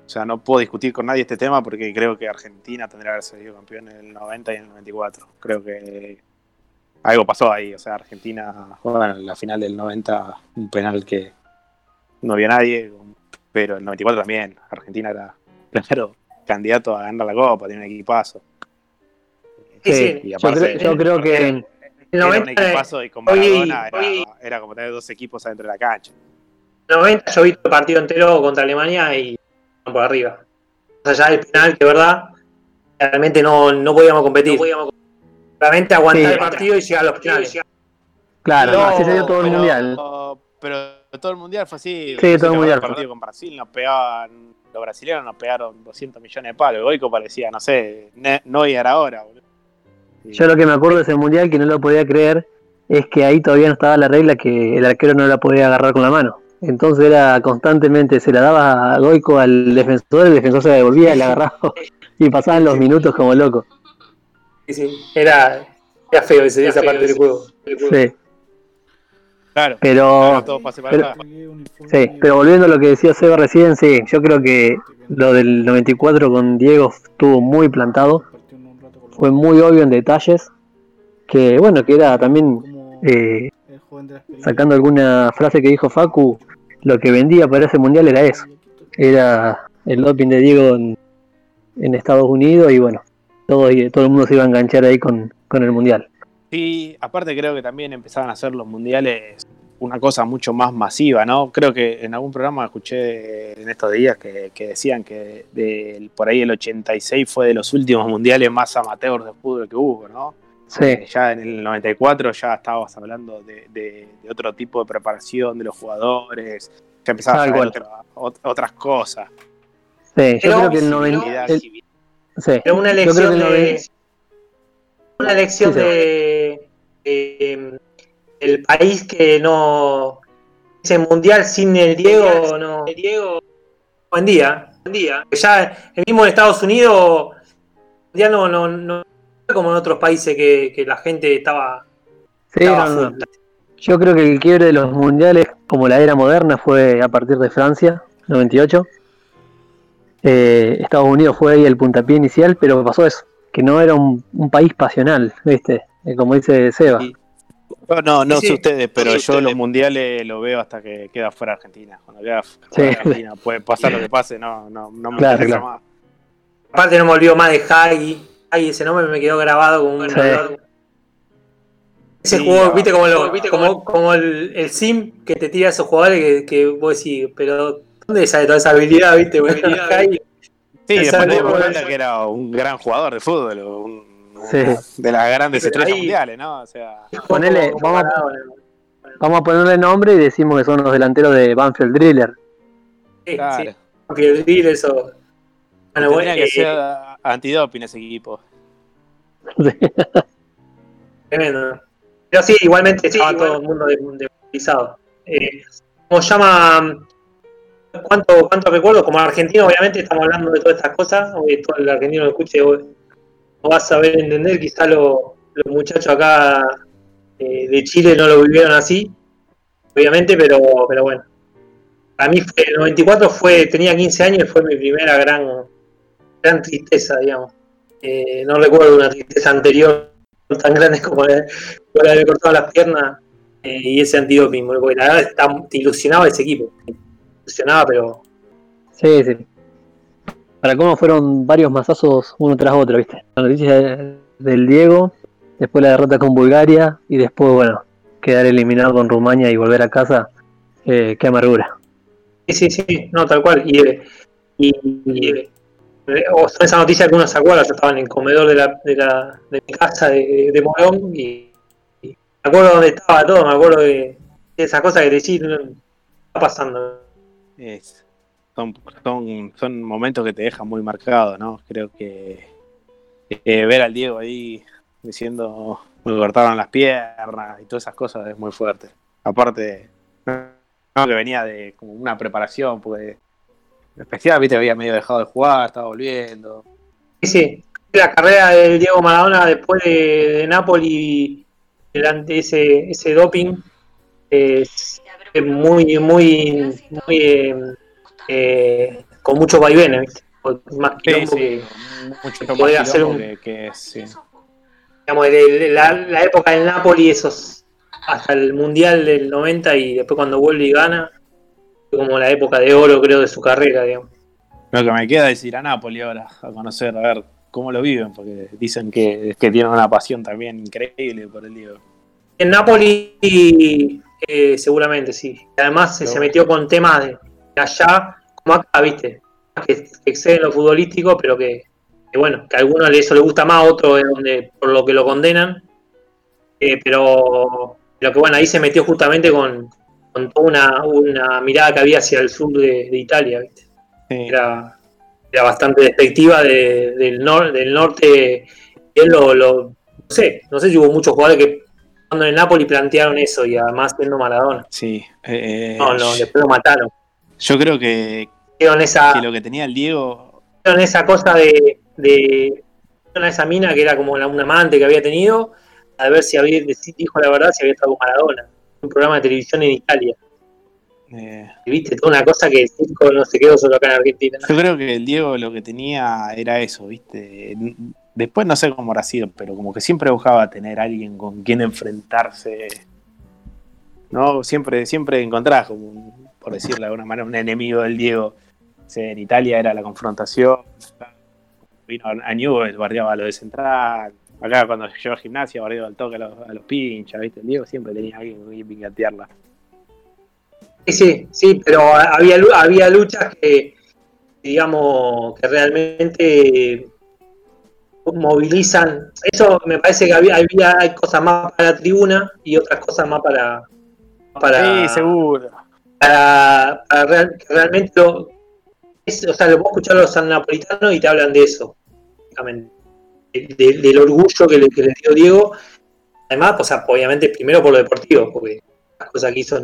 O sea, no puedo discutir con nadie este tema porque creo que Argentina tendría que haber salido campeón en el 90 y en el 94. Creo que algo pasó ahí. O sea, Argentina juega en la final del 90 un penal que no vio nadie, pero el 94 también. Argentina era primero candidato a ganar la Copa, tiene un equipazo. Sí. Y yo, aparte- creo, yo creo que Era un 90, equipazo y con hoy- Maradona era, hoy- era como tener dos equipos adentro de la cancha. 90 yo vi todo el partido entero contra Alemania y por arriba. Más allá del penal, que verdad, realmente no, no podíamos competir. Realmente aguantar Sí. el partido y llegar a los penales. claro, No, así se dio todo el pero- mundial. Pero todo el mundial fue así. Sí, todo el mundial. El partido con Brasil nos pegaban, los brasileños nos pegaron 200 millones de palos. Goico parecía, no sé, ne- no era ahora, boludo. Yo lo que me acuerdo de ese mundial que no lo podía creer es que ahí todavía no estaba la regla que el arquero no la podía agarrar con la mano. Entonces era constantemente, se la daba a Goico al defensor, el defensor se la devolvía y la agarraba y pasaban los minutos como loco. Sí, sí. Era, era feo ese, esa parte del juego. Sí, Claro. Sí, pero volviendo a lo que decía Seba recién, sí, yo creo que lo del 94 con Diego estuvo muy plantado, fue muy obvio en detalles, que bueno, que era también, eh, sacando alguna frase que dijo Facu, lo que vendía para ese mundial era eso, era el doping de Diego en, en Estados Unidos y bueno, todo, todo el mundo se iba a enganchar ahí con, con el mundial. Sí, aparte creo que también empezaban a hacer los mundiales una cosa mucho más masiva, ¿no? Creo que en algún programa escuché en estos días que, que decían que por ahí el 86 fue de los últimos mundiales más amateurs de fútbol que hubo, ¿no? Sí, Eh, Ya en el 94 ya estabas hablando de, de- de otro tipo de preparación de los jugadores, ya empezabas a ver otra- ot- otras cosas. sí, yo Pero- creo que el pero- 90... el- sí, una yo creo que elección el de. 90 Una elección Sí, sí. de. El país que no. Ese mundial sin el Diego, no. El Diego. Buen día. Buen día. Ya el mismo en Estados Unidos. Ya no, no, no como en otros países que, que la gente estaba. Sí, estaba no, no. full. Yo creo que el quiebre de los mundiales, como la era moderna, fue a partir de Francia, 98. Eh, Estados Unidos fue ahí el puntapié inicial, pero pasó eso, que no era un, un país pasional, ¿viste? Eh, como dice Seba. Y- No, no, no Sí, sé ustedes, pero Sí, yo ustedes. los mundiales lo veo hasta que queda fuera Argentina. Cuando queda fuera Sí. Argentina, puede pasar lo que pase, no, no, no me Claro, interesa claro. más. Aparte no me olvido más de Hagi. Hagi, ese nombre me quedó grabado como un Sí. Ese no. viste como, lo, como, como el, el sim que te tira a esos jugadores que, que vos decís, pero ¿dónde sale toda esa habilidad, viste? Bueno, Hagi, Sí, después te dimos no, cuenta esa- que era un gran jugador de fútbol, un- Sí. de las grandes Pero estrellas ahí- mundiales, ¿no? O sea, Ponele, como vamos a- Maradona. Vamos a ponerle nombre y decimos que son los delanteros de Banfield Driller. Sí, claro. sí. Que el drill, eso. Bueno, que eh, ser antidoping ese equipo. Tremendo. Pero sí, igualmente estaba todo el mundo desmovilizado. Eh, ¿Cómo se llama? ¿Cuánto, ¿Cuánto recuerdo? Como argentino, obviamente, estamos hablando de todas estas cosas. Obvio, todo el argentino lo escuche, vos no vas a saber entender. Quizá lo- los muchachos acá eh, de Chile no lo vivieron así, obviamente, pero, pero bueno. Para mí, fue, el 94 fue, tenía 15 años y fue mi primera gran, gran tristeza, digamos. Eh, no recuerdo una tristeza anterior tan grande como la, de haber cortado las piernas eh, y ese antidoping, porque la verdad está- te ilusionaba ese equipo. Te ilusionaba, pero Sí, sí. Para cómo fueron varios mazazos uno tras otro, ¿viste? La noticia de- del Diego, después la derrota con Bulgaria y después, bueno, quedar eliminado con Rumania y volver a casa, eh, qué amargura. Sí, sí, sí, no, tal cual. Y, y, y, eh, o sea, esa noticia que uno se acuerda, yo estaba en el comedor de, la, de, la, de mi casa de, de Morón y, y me acuerdo dónde estaba todo, me acuerdo de, de esas cosas que decís, no, está pasando. Es- son, son, son momentos que te dejan muy marcado, ¿no? Creo que eh, ver al Diego ahí diciendo me cortaron las piernas y todas esas cosas es muy fuerte. Aparte, no, que venía de como una preparación, porque en especial, viste, había medio dejado de jugar, estaba volviendo. Sí, sí, la carrera del Diego Maradona después de, Napoli, delante ese, ese doping, es muy, muy, muy, eh, eh, con muchos vaivenes, ¿viste? Más Sí, quilombo sí, que, mucho que hacer un- que, que- sí. digamos, de, de la, la época del Napoli, esos hasta el Mundial del 90 y después cuando vuelve y gana, fue como la época de oro, creo, de su carrera, digamos. Lo que me queda es ir a Nápoles ahora, a conocer, a ver cómo lo viven, porque dicen que, que tienen una pasión también increíble por el Diego. En Napoli, eh, seguramente, sí. Además, se, se metió con temas de allá, como acá, ¿viste? Que, exceden lo futbolístico, pero que, que bueno, que a algunos eso le gusta más, a otros es donde, por lo que lo condenan. Eh, pero, pero que bueno, ahí se metió justamente con, con toda una, una mirada que había hacia el sur de, de Italia, ¿viste? Sí. Era, era bastante despectiva de- del, nor- del norte. Y él lo, lo- no sé, no sé si hubo muchos jugadores que cuando en el Napoli plantearon eso y además siendo Maradona. Sí, eh, No, no, después lo mataron. Yo creo que, Hicieron esa, que lo que tenía el Diego, esa cosa de, de esa mina que era como un amante que había tenido, a ver si había, dijo la verdad, si había estado con Maradona. Un programa de televisión en Italia. eh, Y viste, toda una cosa que el circo no se quedó solo acá en Argentina. yo creo que el Diego lo que tenía era eso, ¿viste? Después no sé cómo habrá sido, pero como que siempre buscaba tener alguien con quien enfrentarse. ¿No? Siempre, siempre encontrás, como un- por decirlo de alguna manera, un enemigo del Diego. En Italia era la confrontación. Vino a Newell, bardeaba a lo de central. Acá cuando llegó a gimnasia, bardeaba al toque a los, a los pinchas, ¿viste? El Diego siempre tenía alguien con quien pingatearla. Sí, sí, sí, pero había, había luchas que, digamos, que realmente movilizan. Eso me parece que había, había hay cosas más para la tribuna y otras cosas más para. para Sí, seguro. Para, para real- que realmente lo, es- o sea, lo puedo escuchar a los napolitanos y te hablan de eso. De- de- del orgullo que le, que dio Diego. Además, o sea, obviamente primero por lo deportivo, porque las cosas que hizo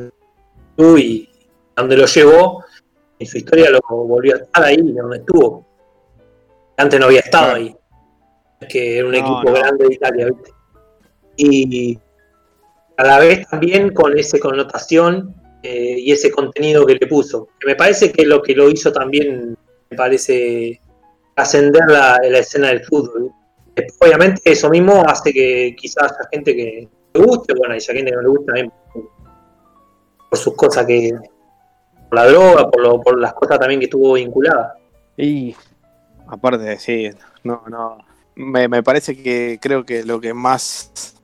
club y donde lo llevó, en su historia lo volvió a estar ahí, donde estuvo. Antes no había estado Claro. ahí. Es que era un No, equipo no. grande de Italia, ¿viste? Y a la vez también con esa connotación eh, y ese contenido que le puso. Me parece que lo que lo hizo también, me parece, ascender la, la escena del fútbol. Eh, Obviamente eso mismo hace que quizás haya gente que le guste, bueno, haya gente que no le guste también por, por sus cosas que... por la droga, por, lo- por las cosas también que estuvo vinculada. Y aparte, sí, no, no. Me, me parece que creo que lo que más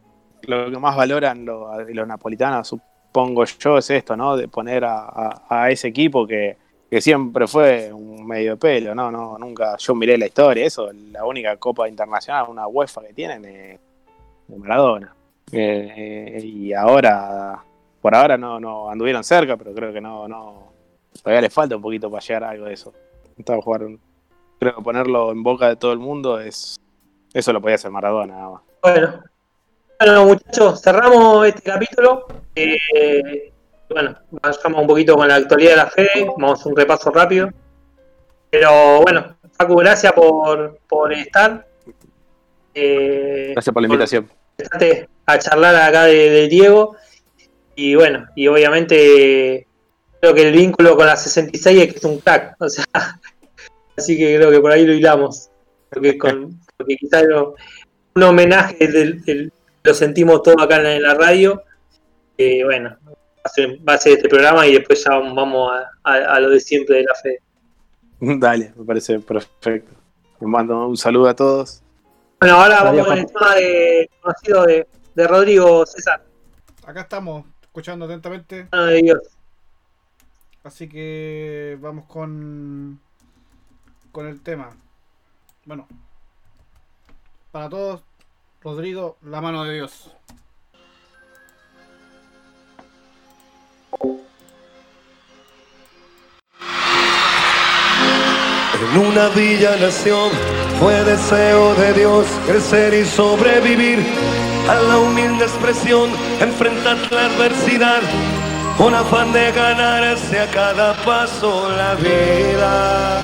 lo que más valoran los, los napolitanos, supongo yo, es esto, ¿no? De poner a, a- ese equipo que, que siempre fue un medio de pelo, ¿no? no Nunca, yo miré la historia, eso, la única copa internacional, una UEFA que tienen es de Maradona. Eh, y ahora, por ahora no, no anduvieron cerca, pero creo que no, no, todavía les falta un poquito para llegar a algo de eso. Estaba jugar un- creo que ponerlo en boca de todo el mundo es eso lo podía hacer Maradona nada más. Bueno, bueno muchachos, cerramos este capítulo. Eh, bueno, vayamos un poquito con la actualidad de la fe, vamos a hacer un repaso rápido. Pero bueno, Facu, gracias por, por estar. Eh, Gracias por la invitación. prestarte a charlar acá de, de Diego. Y bueno, y obviamente creo que el vínculo con la 66 es que es un crack. O sea, así que creo que por ahí lo hilamos. Porque, con, porque quizás un homenaje del- del- lo sentimos todo acá en la, radio. Eh, bueno, va a, ser, va a ser este programa y después ya vamos a, a- a lo de siempre de la fe. Dale, me parece perfecto. Les mando un saludo a todos. Bueno, ahora Adiós, vamos con el tema de, conocido de, de Rodrigo César. acá estamos, escuchando atentamente. Ay, Dios. Así que vamos con con el tema. Bueno, para todos, Rodrigo, la mano de Dios. En una villa nación fue deseo de Dios crecer y sobrevivir a la humilde expresión, enfrentar la adversidad, con afán de ganarse a cada paso la vida.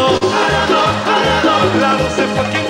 parado, lado se fue quien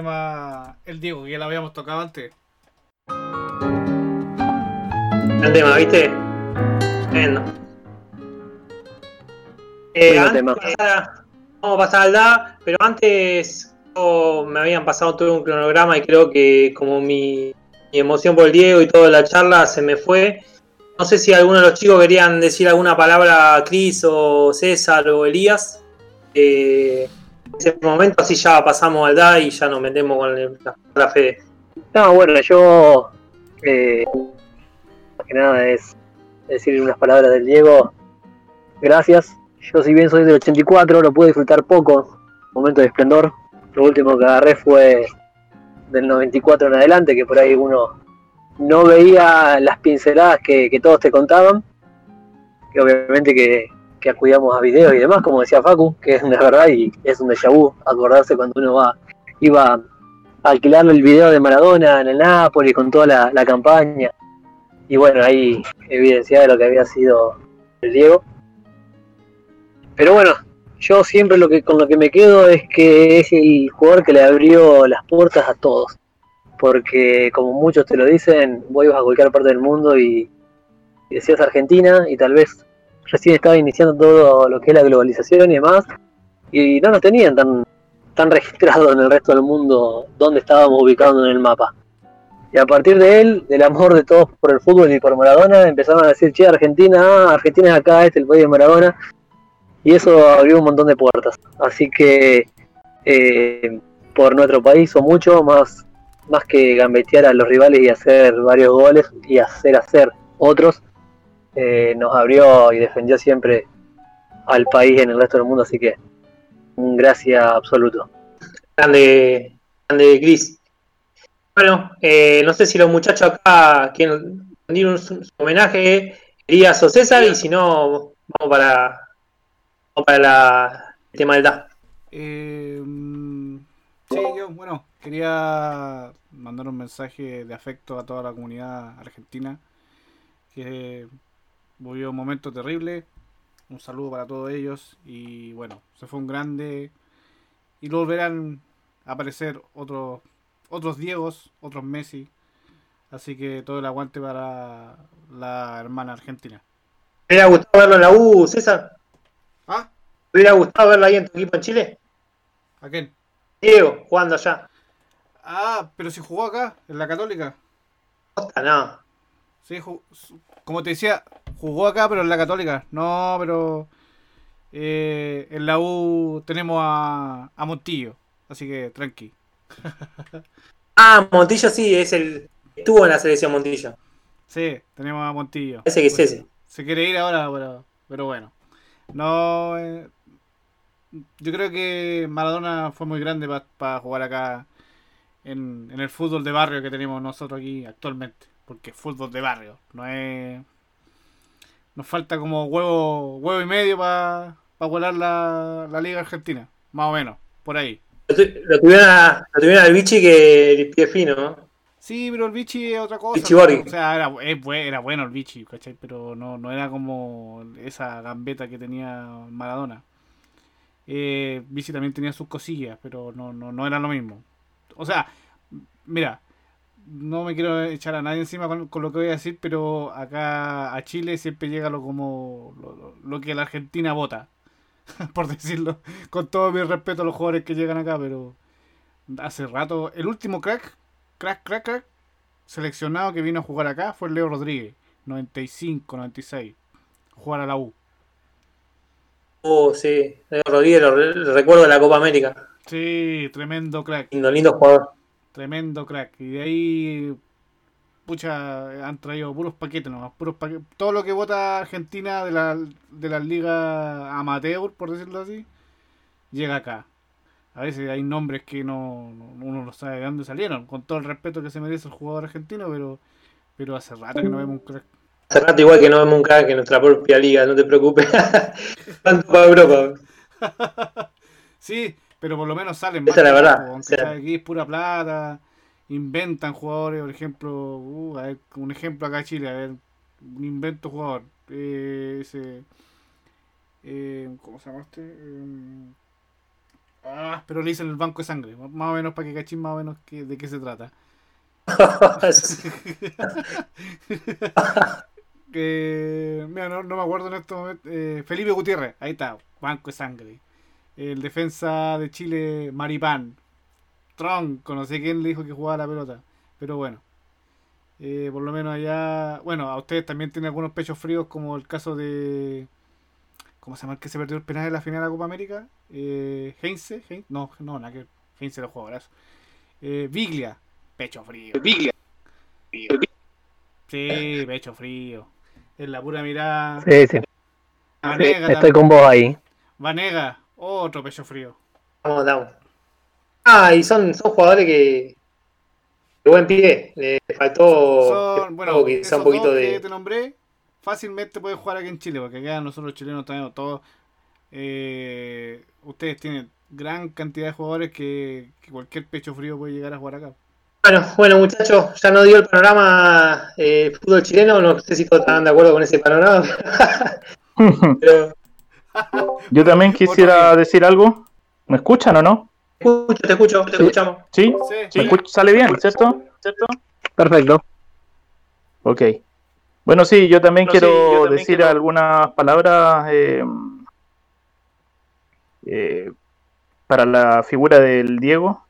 tema El Diego, que ya lo habíamos tocado antes. El tema, ¿viste? Tremendo. Eh, antes tema. pasar a- vamos a pasar al DA, pero antes me habían pasado todo un cronograma y creo que como mi, mi emoción por el Diego y toda la charla se me fue. No sé si alguno de los chicos querían decir alguna palabra, Cris o César o Elías. Eh, ese momento así ya pasamos al DA y ya nos metemos con la, la Fede. No, bueno, yo. Eh, más que nada es decir unas palabras del Diego. Gracias. Yo, si bien soy del 84, lo pude disfrutar poco. Momento de esplendor. Lo último que agarré fue del 94 en adelante, que por ahí uno no veía las pinceladas que, que todos te contaban. Que obviamente que, que acudíamos a videos y demás, como decía Facu, que es una verdad y es un déjà vu acordarse cuando uno va iba a alquilarle el video de Maradona en el Napoli con toda la, la campaña. Y bueno, ahí evidenciaba lo que había sido el Diego. Pero bueno, yo siempre lo que con lo que me quedo es que es el jugador que le abrió las puertas a todos. Porque como muchos te lo dicen, vos ibas a cualquier parte del mundo y decías Argentina y tal vez recién estaba iniciando todo lo que es la globalización y demás. Y no nos tenían tan, tan registrado en el resto del mundo dónde estábamos ubicados en el mapa. Y a partir de él, del amor de todos por el fútbol y por Maradona, empezaron a decir, che, Argentina, ah, Argentina es acá, este es el país de Maradona. Y eso abrió un montón de puertas. Así que eh, por nuestro país o mucho, más, más que gambetear a los rivales y hacer varios goles y hacer hacer otros, eh, nos abrió y defendió siempre al país en el resto del mundo. Así que un gracias absoluto. Grande, grande Cris. Bueno, eh, no sé si los muchachos acá quieren rendir un, homenaje, Elías o César, y si no, vamos para, vamos para la- el tema del DA. Eh, mm, sí, yo, bueno, quería mandar un mensaje de afecto a toda la comunidad argentina que vivió un momento terrible. Un saludo para todos ellos y bueno, se fue un grande y luego volverán a aparecer otros otros Diegos, otros Messi. Así que todo el aguante para la hermana argentina. ¿Te hubiera gustado verlo en la U, César? ¿Ah? ¿Te hubiera gustado verlo ahí en tu equipo en Chile? ¿A quién? Diego, jugando allá. Ah, pero si jugó acá, en la Católica. Costa, no. Sí, como te decía, jugó acá, pero en la Católica. No, pero eh, en la U tenemos a, a Montillo, así que tranqui. Ah, Montillo sí, es el. Estuvo en la selección Montillo. Sí, tenemos a Montillo. Ese que es ese. Se quiere ir ahora, pero, pero bueno. No, eh, yo creo que Maradona fue muy grande para jugar acá en, en el fútbol de barrio que tenemos nosotros aquí actualmente. Porque es fútbol de barrio, no es... Nos falta como huevo, huevo y medio para volar la, la Liga Argentina, más o menos, por ahí. Lo, tu- lo tuvieron, a- lo tuvieron al bichi que el pie fino, ¿no? Sí, pero el Vichy es otra cosa. Borghi. O sea, era, era bueno el Vichy, ¿cachai? Pero no, no era como esa gambeta que tenía Maradona. Eh, Vichy también tenía sus cosillas, pero no, no, no era lo mismo. O sea, mira, no me quiero echar a nadie encima con, con lo que voy a decir, pero acá a Chile siempre llega lo como lo, lo- que la Argentina vota, por decirlo. Con todo mi respeto a los jugadores que llegan acá, pero hace rato, el último crack crack, crack, crack, seleccionado que vino a jugar acá fue Leo Rodríguez, 95, 96, jugar a la U. Oh, sí. Leo Rodríguez, lo recuerdo de la Copa América. Sí, tremendo crack, Lindo, lindo jugador. Tremendo crack. Y de ahí, pucha, han traído puros paquetes nomás, puros paquetes. Todo lo que vota Argentina de la, de la liga amateur, por decirlo así, llega acá. A veces hay nombres que no, no- uno no sabe de dónde salieron, con todo el respeto que se merece el jugador argentino, pero, pero hace rato que no vemos un crack. Hace rato igual que no vemos un crack en nuestra propia liga, no te preocupes. Tanto para Europa. Sí, pero por lo menos salen Esa es la verdad, poco, aunque o sea. sea aquí es pura plata, inventan jugadores, por ejemplo, uh, a ver, un ejemplo acá en Chile, a ver, un invento jugador, eh, ese, eh, ¿cómo se llama este? Eh, ah, pero le dicen el banco de sangre, más o menos para que cachín más o menos que, de qué se trata. Eh, mira, no, no me acuerdo en estos momentos. eh, Felipe Gutiérrez, ahí está, banco de sangre. El defensa de Chile, Maripán. Tronco, no sé quién le dijo que jugaba la pelota. Pero bueno. Eh, por lo menos allá. Bueno, a ustedes también tienen algunos pechos fríos, como el caso de. ¿Cómo se llama el que se perdió el penal en la final de la Copa América? Eh, Heinze, Hein- no, no, nada que. Heinze lo jugadorazo. Eh, Biglia, pecho frío. Biglia. Sí, pecho frío. Es la pura mirada. Sí, sí. Vanega, Estoy también. con vos ahí. Vanega, otro pecho frío. Vamos, vamos. Ah, y son, son jugadores que. De buen pie. Le faltó. Son, bueno, quizá un poquito dos que de. te nombré, fácilmente pueden jugar aquí en Chile, porque acá nosotros chilenos tenemos todos. eh, ustedes tienen gran cantidad de jugadores que, que cualquier pecho frío puede llegar a jugar acá. Bueno, bueno, muchachos, ya no dio el panorama eh, fútbol chileno. No sé si todos están de acuerdo con ese panorama. Pero Yo también quisiera decir algo. ¿Me escuchan o no? te escucho, te escucho, te escuchamos. ¿Sí? Sí, ¿Me escuch- ¿Sale bien, cierto? ¿Cierto? Perfecto. Ok. Bueno, sí, yo también No, sí, quiero yo también decir quiero- algunas palabras eh, eh, para la figura del Diego.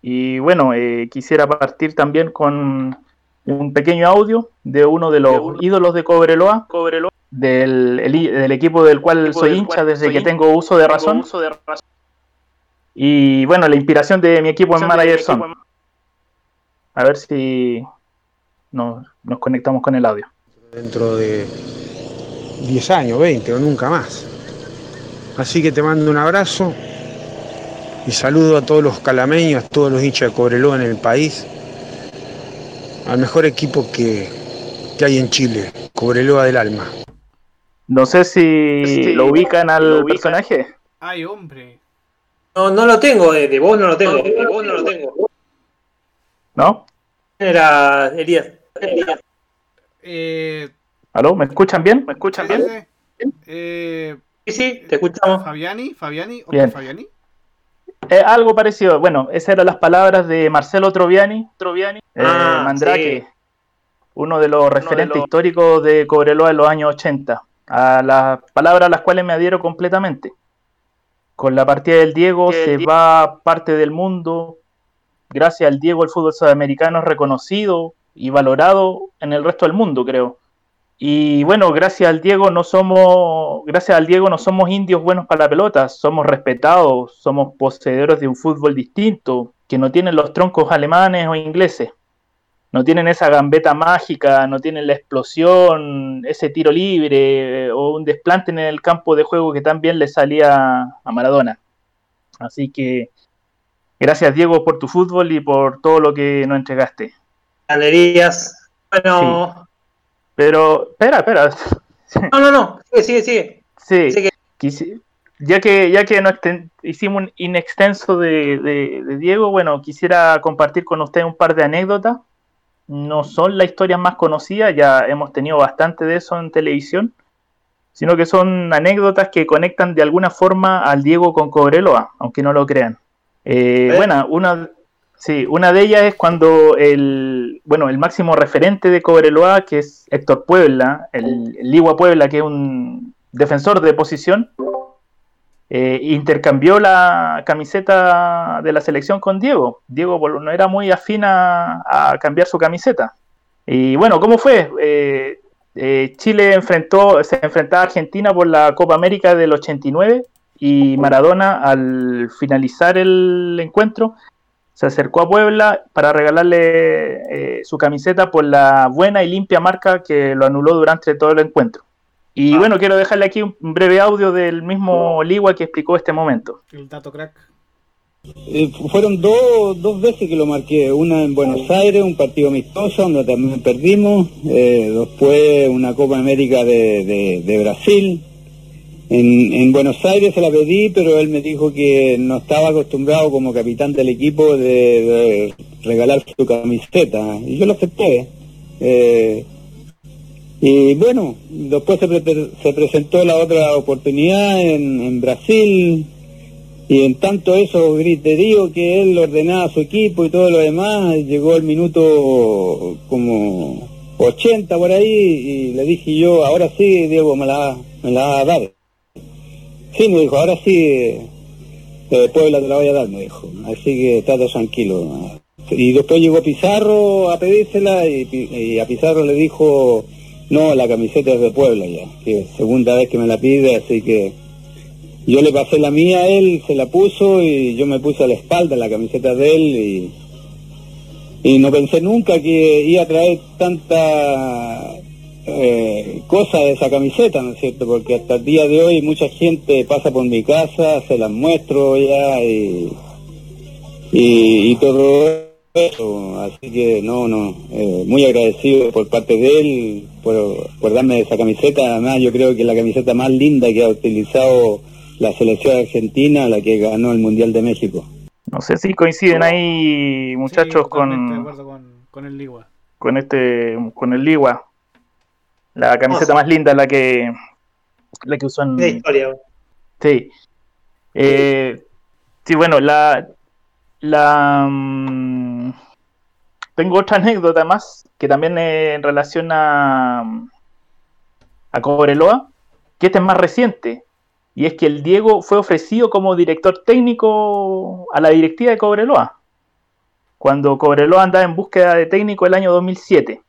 Y bueno, eh, quisiera partir también con un pequeño audio de uno de los ídolos de Cobreloa, del, el i- del equipo del cual Equipo soy del hincha cual desde soy que hincha, tengo uso de Tengo razón. uso de razón. Y bueno, la inspiración de mi equipo en Manager Son. A ver si nos, nos conectamos con el audio. dentro de 10 años, 20 o nunca más. Así que te mando un abrazo y saludo a todos los calameños, a todos los hinchas de Cobreloa en el país, al mejor equipo que, que hay en Chile, Cobreloa del Alma. No sé si Sí, lo ubican al lo ubican. personaje. Ay, hombre. No, no lo tengo, eh, de vos no lo tengo. De vos no lo tengo. ¿No? Era Elías. Eh, ¿Aló? ¿Me escuchan bien? ¿Me escuchan bien? eh, Sí, sí, te escuchamos. Fabiani, Fabiani, Oscar Bien. Fabiani. Eh, algo parecido. Bueno, esas eran las palabras de Marcelo Troviani, Troviani eh, Ah, Mandrake, sí. uno de los referentes los- históricos de Cobreloa en los años 80. A las palabras a las cuales me adhiero completamente. Con la partida del Diego se va parte del mundo. Gracias al Diego el fútbol sudamericano es reconocido y valorado en el resto del mundo, creo. Y bueno, gracias al Diego no somos, gracias al Diego no somos indios buenos para la pelota, somos respetados, somos poseedores de un fútbol distinto, que no tienen los troncos alemanes o ingleses. No tienen esa gambeta mágica, no tienen la explosión, ese tiro libre eh, o un desplante en el campo de juego que tan bien le salía a Maradona. Así que gracias Diego por tu fútbol y por todo lo que nos entregaste. Elías. Bueno. Pero, espera, espera. No, no, no. Sigue, sigue, sigue. Sí, quisi- ya que, ya que no exten- hicimos un inextenso de, de- de Diego, bueno, quisiera compartir con ustedes un par de anécdotas. No son las historias más conocidas, ya hemos tenido bastante de eso en televisión, sino que son anécdotas que conectan de alguna forma al Diego con Cobreloa, aunque no lo crean. Eh, ¿Eh? bueno, una, sí, una de ellas es cuando el, bueno, el máximo referente de Cobreloa, que es Héctor Puebla, el, el Ligua Puebla, que es un defensor de posición, eh, intercambió la camiseta de la selección con Diego. Diego no era muy afín a, cambiar su camiseta. Y bueno, ¿cómo fue? Eh, eh, Chile enfrentó, se enfrentaba a Argentina por la Copa América del 89 y Maradona al finalizar el encuentro se acercó a Puebla para regalarle su camiseta por la buena y limpia marca que lo anuló durante todo el encuentro. Y bueno, quiero dejarle aquí un breve audio del mismo Ligua que explicó este momento. El dato crack. Eh, fueron dos, dos veces que lo marqué, una en Buenos Aires, un partido amistoso donde también perdimos, eh, después una Copa América de, de- de Brasil. En, en Buenos Aires se la pedí, pero él me dijo que no estaba acostumbrado como capitán del equipo de, de regalar su camiseta, y yo lo acepté. Eh, y bueno, después se, se presentó la otra oportunidad en, en Brasil, y en tanto eso griterío que él ordenaba a su equipo y todo lo demás, llegó el minuto como 80 por ahí y le dije yo, ahora sí, Diego, me la, la va a dar. Sí, me dijo, ahora sí, eh, Puebla te la voy a dar, me dijo. Así que estate tranquilo. Y después llegó Pizarro a pedírsela y a Pizarro le dijo, no, la camiseta es de Puebla ya, que segunda vez que me la pide, así que yo le pasé la mía a él, se la puso y yo me puse a la espalda la camiseta de él y, no pensé nunca que iba a traer tanta eh, cosa de esa camiseta, ¿no es cierto? Porque hasta el día de hoy mucha gente pasa por mi casa, se las muestro ya y, y, y todo eso. Así que no, no, eh, muy agradecido por parte de él por, por darme esa camiseta. Además yo creo que es la camiseta más linda que ha utilizado la selección argentina, la que ganó el Mundial de México. No sé si coinciden ahí, muchachos, Sí, de acuerdo con, con el Ligua. con este, con el Ligua. La camiseta más linda, la que, la que usó en, De historia. Sí. Eh, sí, bueno, la, la mm, tengo otra anécdota más que también en relación a, a Cobreloa, que este es más reciente, y es que el Diego fue ofrecido como director técnico a la directiva de Cobreloa, cuando Cobreloa andaba en búsqueda de técnico el año 2007.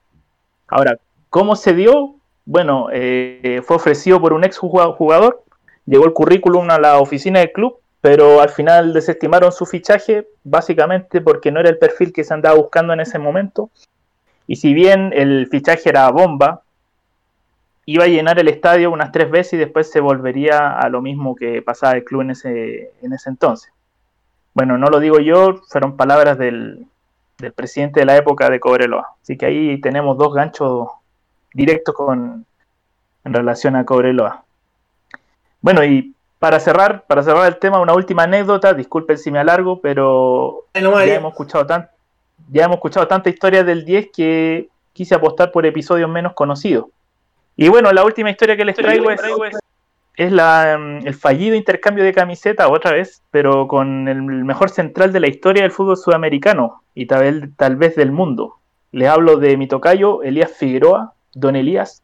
Ahora, ¿cómo se dio? Bueno, eh, fue ofrecido por un ex jugador, llegó el currículum a la oficina del club, pero al final desestimaron su fichaje, básicamente porque no era el perfil que se andaba buscando en ese momento. Y si bien el fichaje era bomba, iba a llenar el estadio unas tres veces y después se volvería a lo mismo que pasaba el club en ese, en ese entonces. Bueno, no lo digo yo, fueron palabras del, del presidente de la época de Cobreloa. Así que ahí tenemos dos ganchos directos con, en relación a Cobreloa. Bueno, y para cerrar, para cerrar el tema, una última anécdota, disculpen si me alargo, pero ya hemos escuchado tan, ya hemos escuchado tanta historia del 10 que quise apostar por episodios menos conocidos. Y bueno, la última historia que les traigo es, es la, mm, el fallido intercambio de camiseta otra vez, pero con el mejor central de la historia del fútbol sudamericano y tal vez, tal vez del mundo. Les hablo de mi tocayo, Elías Figueroa, Don Elías.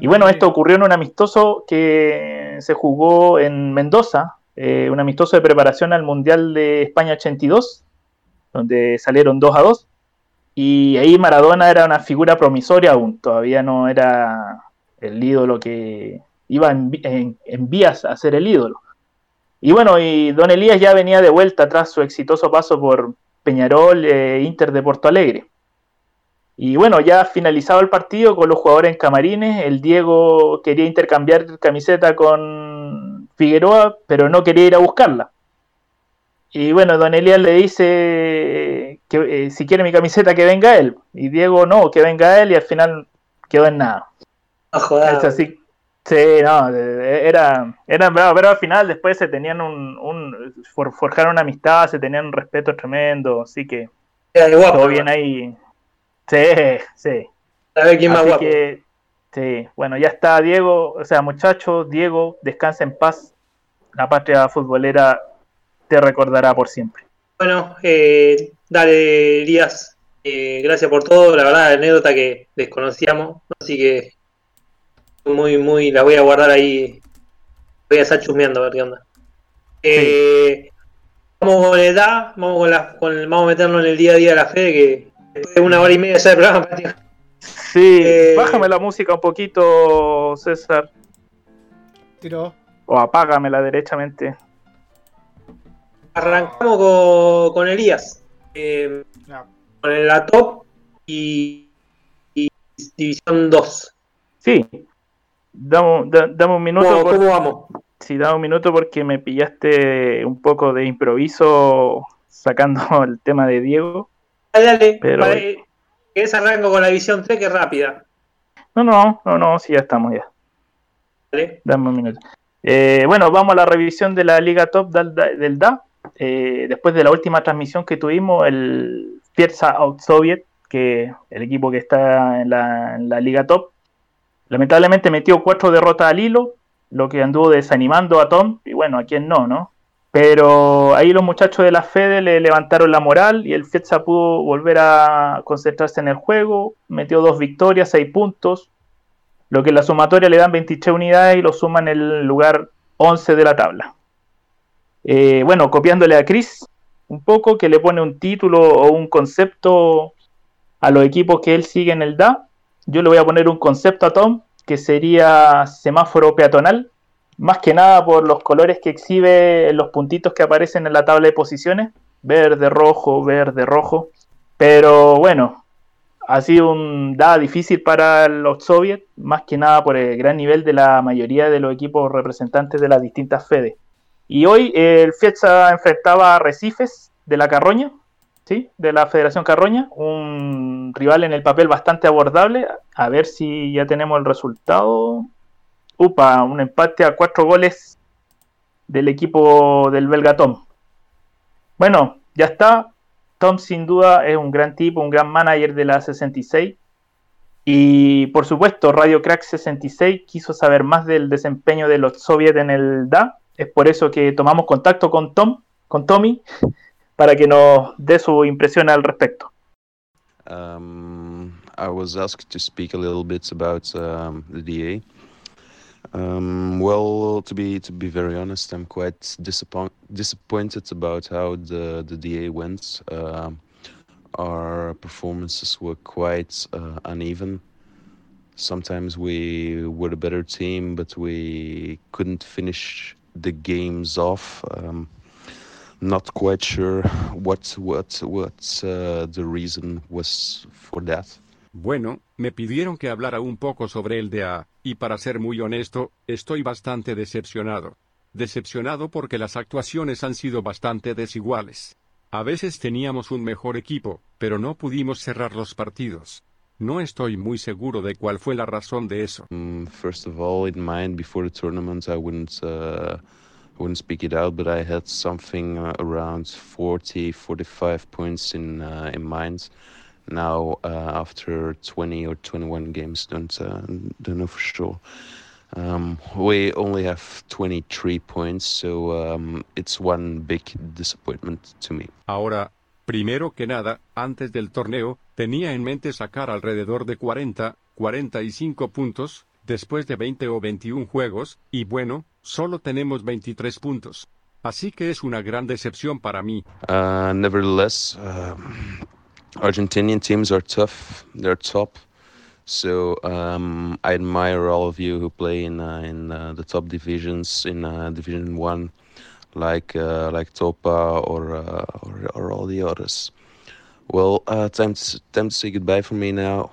Y bueno, esto ocurrió en un amistoso que se jugó en Mendoza, eh, un amistoso de preparación al Mundial de España 82, donde salieron 2 a 2. Y ahí Maradona era una figura promisoria aún, todavía no era el ídolo que iba en, vías a ser el ídolo. Y bueno, y Don Elías ya venía de vuelta tras su exitoso paso por Peñarol, e Inter de Porto Alegre. Y bueno, ya finalizado el partido con los jugadores en camarines, el Diego quería intercambiar camiseta con Figueroa, pero no quería ir a buscarla. Y bueno, Don Elías le dice que eh, si quiere mi camiseta que venga él. Y Diego no, que venga él y al final quedó en nada. No. Es así. Sí, no, era, era bravo, pero al final después se tenían un, un for- forjaron una amistad, se tenían un respeto tremendo, así que Era de guapo, todo bien ahí. Sí, sí. A ver quién más Así guapo. que, sí, bueno, ya está Diego, o sea, muchachos, Diego, descansa en paz. La patria futbolera te recordará por siempre. Bueno, eh, dale, Elías. Eh, gracias por todo. La verdad, anécdota que desconocíamos. Así que muy, muy, la voy a guardar ahí. Voy a estar chusmeando a ver qué onda. Eh, Vamos con la edad, vamos, con la, con vamos a meternos en el día a día de la fe, que una hora y media de programa. Sí, Eh, bájame la música un poquito, César, Tiró. o apágamela derechamente. Arrancamos con, con Elías. Eh, con la top y, y División 2. Sí, dame, da- dame un minuto. ¿Cómo, por- cómo vamos? Sí, dame un minuto porque me pillaste un poco de improviso sacando el tema de Diego. Dale, dale. Pero- Vale, ¿Querés arranco con la División 3 que es rápida? No, no, no, no, sí, ya estamos ya. Dale. Dame un minuto. Eh, bueno, vamos a la revisión de la Liga Top del, del DA. Eh, después de la última transmisión que tuvimos, el Fierza Out Soviet, que el equipo que está en la, en la Liga Top, lamentablemente metió cuatro derrotas al hilo, lo que anduvo desanimando a Tom, y bueno, a quién no, ¿no? Pero ahí los muchachos de la Fede le levantaron la moral y el Fiesta pudo volver a concentrarse en el juego. Metió dos victorias, seis puntos. Lo que en la sumatoria le dan 23 unidades y lo suman en el lugar 11 de la tabla. Eh, bueno, copiándole a Chris un poco, que le pone un título o un concepto a los equipos que él sigue en el DA. Yo le voy a poner un concepto a Tom, que sería semáforo peatonal más que nada por los colores que exhibe los puntitos que aparecen en la tabla de posiciones, verde, rojo, verde, rojo. Pero bueno, ha sido un dada difícil para los soviets, más que nada por el gran nivel de la mayoría de los equipos representantes de las distintas fedes. Y hoy el Fiesta enfrentaba a Recifes de la Carroña, ¿sí? de la Federación Carroña, un rival en el papel bastante abordable. A ver si ya tenemos el resultado. Upa, un empate a cuatro goles del equipo del belga Tom. Bueno, ya está. Tom sin duda es un gran tipo, un gran manager de la 66. Y por supuesto, Radio Crack 66 quiso saber más del desempeño de los soviets en el DA. Es por eso que tomamos contacto con Tom, con Tommy, para que nos dé su impresión al respecto. Um, I was asked to speak a little bit about um, the DA. Um, well, to be to be very honest, I'm quite disappoint, disappointed about how the the DA went. Uh, our performances were quite uh, uneven. Sometimes we were a better team, but we couldn't finish the games off. Um, not quite sure what what what uh, the reason was for that. Bueno, me pidieron que hablara un poco sobre el DA, y para ser muy honesto, estoy bastante decepcionado. Decepcionado porque las actuaciones han sido bastante desiguales. A veces teníamos un mejor equipo, pero no pudimos cerrar los partidos. No estoy muy seguro de cuál fue la razón de eso. Mm, first of all, in mind, before the tournament, I wouldn't, uh, wouldn't speak it out, but I had something uh, around 40, 45 points in, uh, in mind. Now uh, after 20 or 21 games don't uh, don't know for sure. Um, we only have 23 points so um, it's one big disappointment to me. Ahora primero que nada antes del torneo tenía en mente sacar alrededor de 40 45 puntos después de 20 o 21 juegos y bueno solo tenemos 23 puntos. Así que es una gran decepción para mí. Uh, nevertheless um, Argentinian teams are tough. They're top. So um, I admire all of you who play in uh, in uh, the top divisions in uh, Division One, like uh, like Topa or, uh, or, or all the others. Well, uh, time to, time to say goodbye for me now.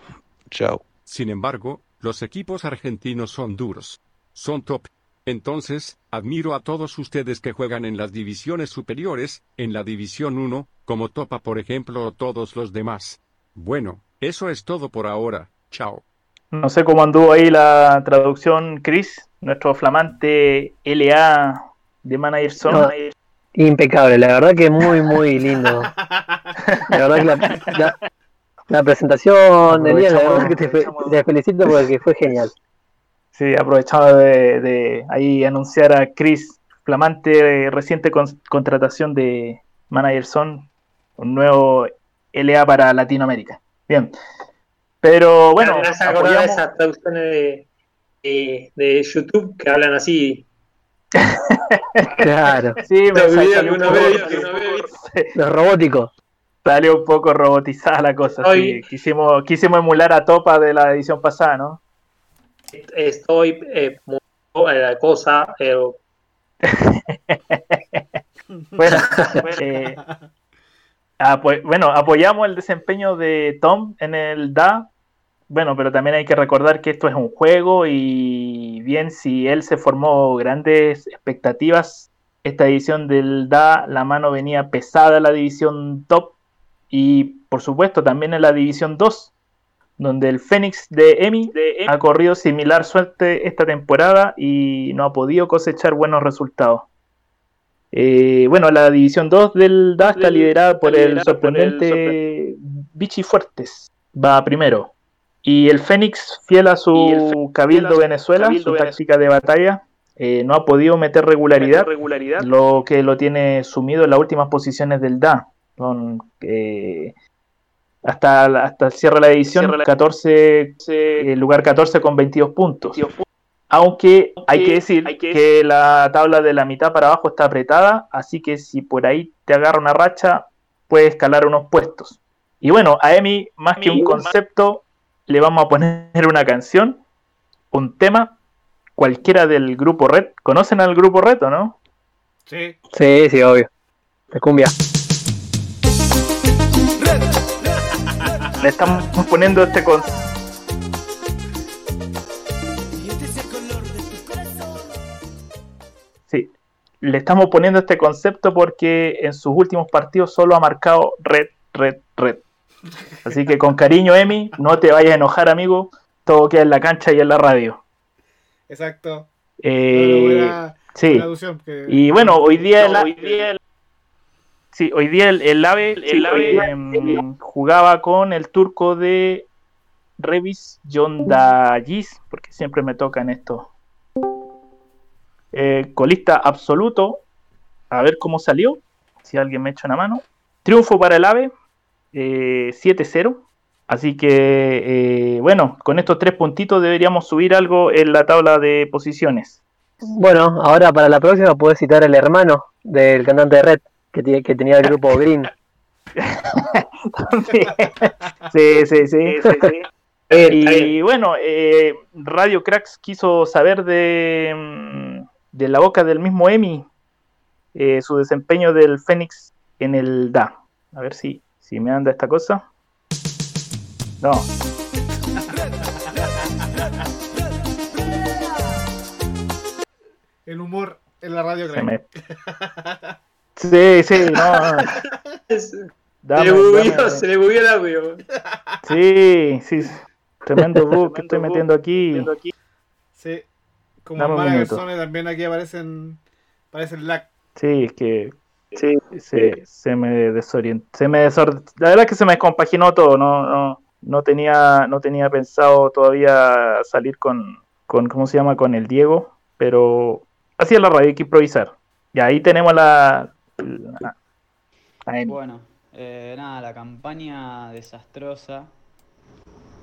Ciao. Sin embargo, los equipos argentinos son duros. Son top Entonces, admiro a todos ustedes que juegan en las divisiones superiores, en la División 1, como Topa por ejemplo o todos los demás. Bueno, eso es todo por ahora. Chao. No sé cómo anduvo ahí la traducción, Chris, nuestro flamante LA de Manager Son. impecable, la verdad que muy, muy lindo. La verdad que la, presentación, Elías, la verdad que te, te felicito porque fue genial. Sí, aprovechaba de, ahí anunciar a Chris, flamante reciente contratación de Manager Son, un nuevo LA para Latinoamérica. Bien. Pero bueno, gracias a esas traducciones de, de, YouTube que hablan así. claro. Sí, me salió un poco, Los robóticos. Salió un poco robotizada la cosa. quisimos, quisimos emular a Topa de la edición pasada, ¿no? Estoy eh, muy la cosa, pero... bueno, eh, bueno, apoyamos el desempeño de Tom en el DA. Bueno, pero también hay que recordar que esto es un juego y bien, si él se formó grandes expectativas, esta edición del DA, la mano venía pesada en la división top y por supuesto también en la división 2 donde el Fénix de Emi ha corrido similar suerte esta temporada y no ha podido cosechar buenos resultados. Eh, bueno, la división 2 del DA está liderada por el sorprendente Vichy Fuertes, va primero. Y el Fénix, fiel a su cabildo Venezuela, su táctica de batalla, eh, no ha podido meter regularidad, lo que lo tiene sumido en las últimas posiciones del DA. Son, eh, hasta, hasta el cierre de la edición, 14, eh, lugar 14 con 22 puntos. Aunque hay que decir que la tabla de la mitad para abajo está apretada, así que si por ahí te agarra una racha, puede escalar unos puestos. Y bueno, a Emi, más que un concepto, le vamos a poner una canción, un tema, cualquiera del grupo Red. ¿Conocen al grupo Red o no? Sí. Sí, sí, obvio. De cumbia. Le estamos poniendo este con Sí, le estamos poniendo este concepto porque en sus últimos partidos solo ha marcado red, red, red. Así que con cariño, Emi, no te vayas a enojar, amigo. Todo queda en la cancha y en la radio. Exacto. Eh, Buena- sí. buena alusión, que- Y bueno, hoy día, hoy sí, hoy día el, el AVE, el AVE, em, jugaba con el turco de Revis Yondayis, porque siempre me tocan esto. Eh, colista absoluto. A ver cómo salió. Si alguien me echa una mano. Triunfo para el AVE. eh, 7-0. Así que, eh, bueno, con estos tres puntitos deberíamos subir algo en la tabla de posiciones. Bueno, ahora para la próxima puedes citar al hermano del cantante de Red, que, tiene- que tenía el grupo Green. Sí, sí, sí. y bueno, eh, Radio Cracks quiso saber de, mm, de la boca del mismo Emi eh, su desempeño del Fénix en el DA. A ver si, si me anda esta cosa. No. El humor en la radio, me- Sí, sí, no. Se Dame, le bugueó, dame. se le bugueó el audio. Sí, sí. Tremendo bug que estoy metiendo aquí. Sí. Como Dame. Zone también aquí aparecen, aparecen lag. Sí, es que sí, se, se me desorientó. Se me desor- La verdad es que se me descompaginó todo. No, no, no tenía, no tenía pensado todavía salir con, con, ¿cómo se llama? Con el Diego, pero así es la radio, hay que improvisar. Y ahí tenemos la. Bueno, eh, nada, la campaña desastrosa,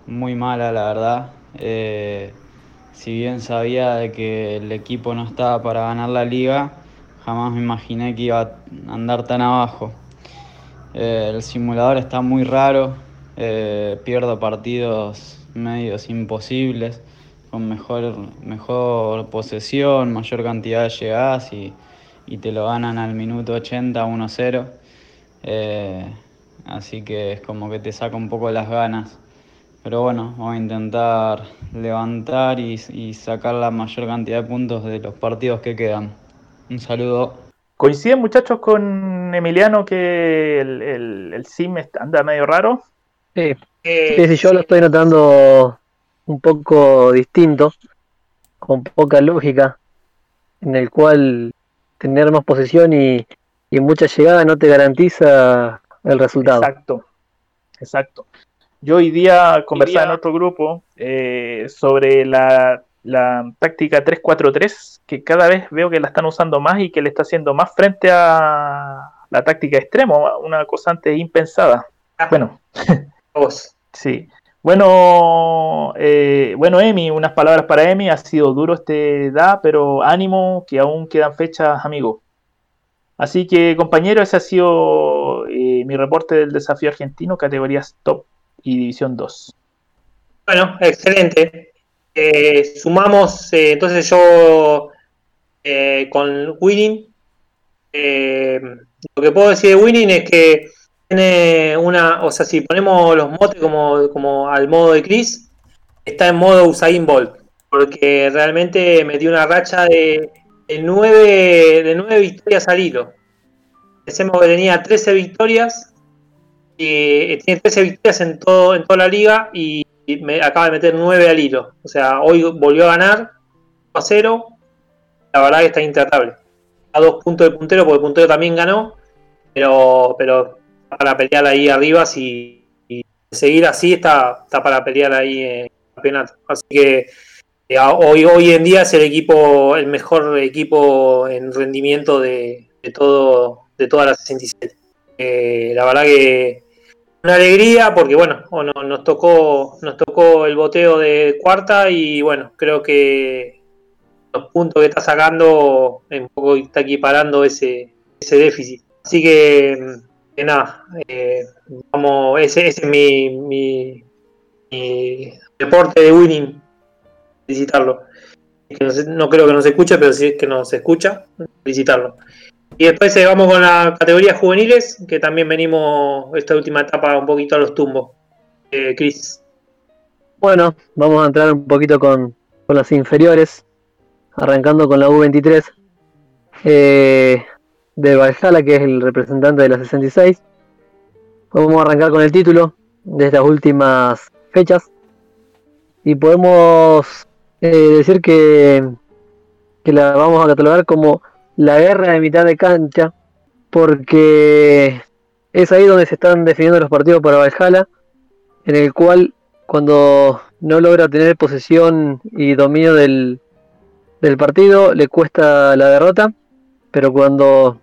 muy mala la verdad. Eh, si bien sabía de que el equipo no estaba para ganar la liga, jamás me imaginé que iba a andar tan abajo. Eh, el simulador está muy raro, pierdo partidos medios imposibles, con mejor, mejor posesión, mayor cantidad de llegadas y, y te lo ganan al minuto 80 1-0. Eh, así que es como que te saca un poco las ganas. Pero bueno, vamos a intentar levantar y, y sacar la mayor cantidad de puntos de los partidos que quedan. Un saludo. ¿Coinciden muchachos con Emiliano que el, el, el sim está- anda medio raro? Sí. Sí, sí, yo lo estoy notando un poco distinto, con poca lógica, en el cual tener más posesión y, y mucha llegada no te garantiza el resultado. Exacto, exacto. Yo hoy día conversaba en otro grupo eh, sobre la, la táctica 3-4-3, que cada vez veo que la están usando más y que le está haciendo más frente a la táctica extremo, una cosa antes impensada. Bueno, sí. Bueno, eh, bueno, Emi, unas palabras para Emi. Ha sido duro este da, pero ánimo, que aún quedan fechas, amigo. Así que, compañero, ese ha sido eh, mi reporte del desafío argentino, categorías top y división 2. Bueno, excelente. Eh, sumamos, eh, entonces yo eh, con Winning. lo que puedo decir de Winning es que tiene una, o sea, si ponemos los motes como, como al modo de Chris, está en modo Usain Bolt, porque realmente metió una racha de, de, nueve, de nueve victorias al hilo. Pensemos que tenía 13 victorias, y tiene 13 victorias en, todo, en toda la liga y me acaba de meter 9 al hilo. O sea, hoy volvió a ganar a 0. La verdad que está intratable. A dos puntos de puntero, porque el puntero también ganó. Pero, pero para pelear ahí arriba. Si y seguir así, está, está para pelear ahí en el campeonato. Así que eh, hoy, hoy en día es el equipo, el mejor equipo en rendimiento de, de todo, de toda la 67. Eh, la verdad que una alegría porque bueno, o no- nos tocó, nos tocó el boteo de cuarta y bueno, creo que los puntos que está sacando un poco está equiparando ese, ese déficit. Así que, nada, eh, vamos, ese, ese es mi, mi, mi deporte de winning, felicitarlo. No, creo que nos escuche, pero si es que nos escucha, felicitarlo. Y después eh, vamos con las categorías juveniles, que también venimos esta última etapa un poquito a los tumbos. Eh, Cris. Bueno, vamos a entrar un poquito con, con las inferiores, arrancando con la U23 eh, de Valhalla, que es el representante de la 66. Vamos a arrancar con el título de estas últimas fechas y podemos eh, decir que, que la vamos a catalogar como la guerra de mitad de cancha, porque es ahí donde se están definiendo los partidos para Valhalla, en el cual cuando no logra tener posesión y dominio del, del partido le cuesta la derrota, pero cuando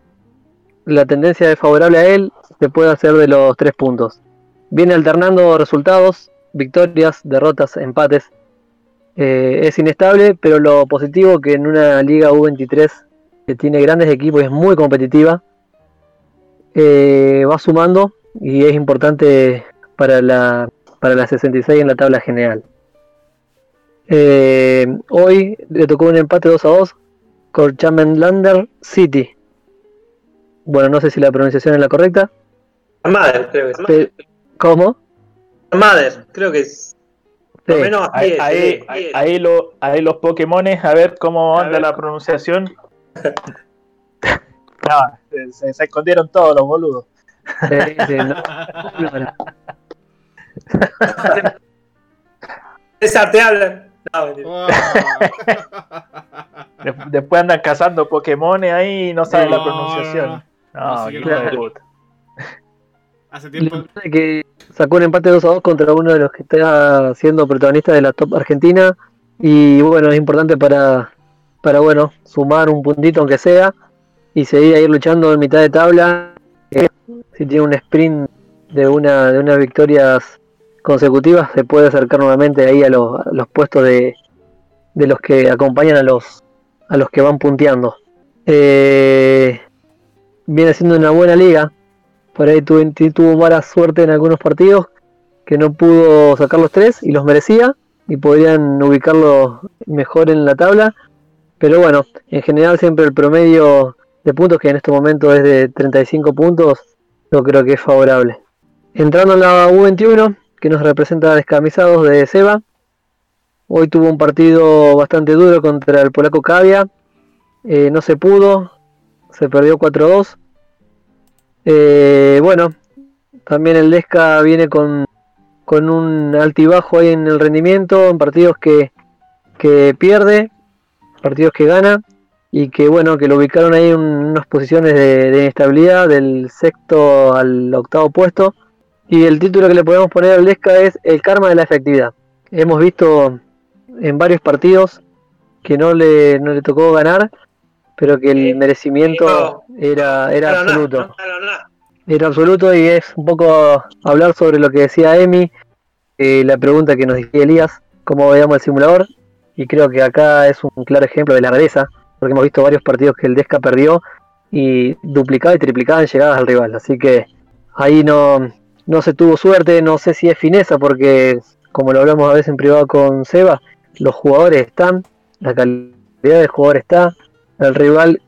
la tendencia es favorable a él, se puede hacer de los tres puntos. Viene alternando resultados, victorias, derrotas, empates. Eh, es inestable, pero lo positivo que en una liga U23 que tiene grandes equipos y es muy competitiva, eh, va sumando y es importante para la, para la 66 en la tabla general. Eh, hoy le tocó un empate 2 a 2 con Lander City. Bueno, no sé si la pronunciación es la correcta. Armader, creo que es. Pe- ¿Cómo? Armader, creo que es. Por lo menos Ahí, es, ahí, sí, sí. lo- ahí los Pokémones, a ver cómo anda la pronunciación. No, se, se escondieron todos los boludos. Sí, sí, no. César, te hablan. No, después andan cazando Pokémones ahí y no saben la pronunciación. no, No. Hace tiempo. que sacó un empate 2 a 2 contra uno de los que está siendo protagonista de la top argentina. Y bueno, es importante para, para bueno, sumar un puntito aunque sea. Y seguir ahí luchando en mitad de tabla. Eh, si tiene un sprint de una de unas victorias consecutivas, se puede acercar nuevamente ahí a los, a los puestos de, de los que acompañan a los a los que van punteando. Eh, viene siendo una buena liga. Por ahí tuvo, tuvo mala suerte en algunos partidos que no pudo sacar los tres y los merecía y podrían ubicarlo mejor en la tabla. Pero bueno, en general siempre el promedio de puntos, que en este momento es de 35 puntos, yo creo que es favorable. Entrando en la U21, que nos representa descamisados de Seba. Hoy tuvo un partido bastante duro contra el polaco Cavia. Eh, no se pudo, se perdió 4-2. Eh, bueno, también el Lesca viene con, con un altibajo ahí en el rendimiento, en partidos que, que pierde, partidos que gana, y que bueno, que lo ubicaron ahí en unas posiciones de, de inestabilidad, del sexto al octavo puesto. Y el título que le podemos poner al Lesca es El karma de la efectividad. Hemos visto en varios partidos que no le, no le tocó ganar, pero que el merecimiento era, era absoluto. Era absoluto y es un poco hablar sobre lo que decía Emi, eh, la pregunta que nos decía Elías, cómo veíamos el simulador, y creo que acá es un claro ejemplo de la rareza, porque hemos visto varios partidos que el Desca perdió y duplicaba y triplicaba en llegadas al rival, así que ahí no, no se tuvo suerte, no sé si es fineza, porque como lo hablamos a veces en privado con Seba, los jugadores están, la calidad del jugador está, el rival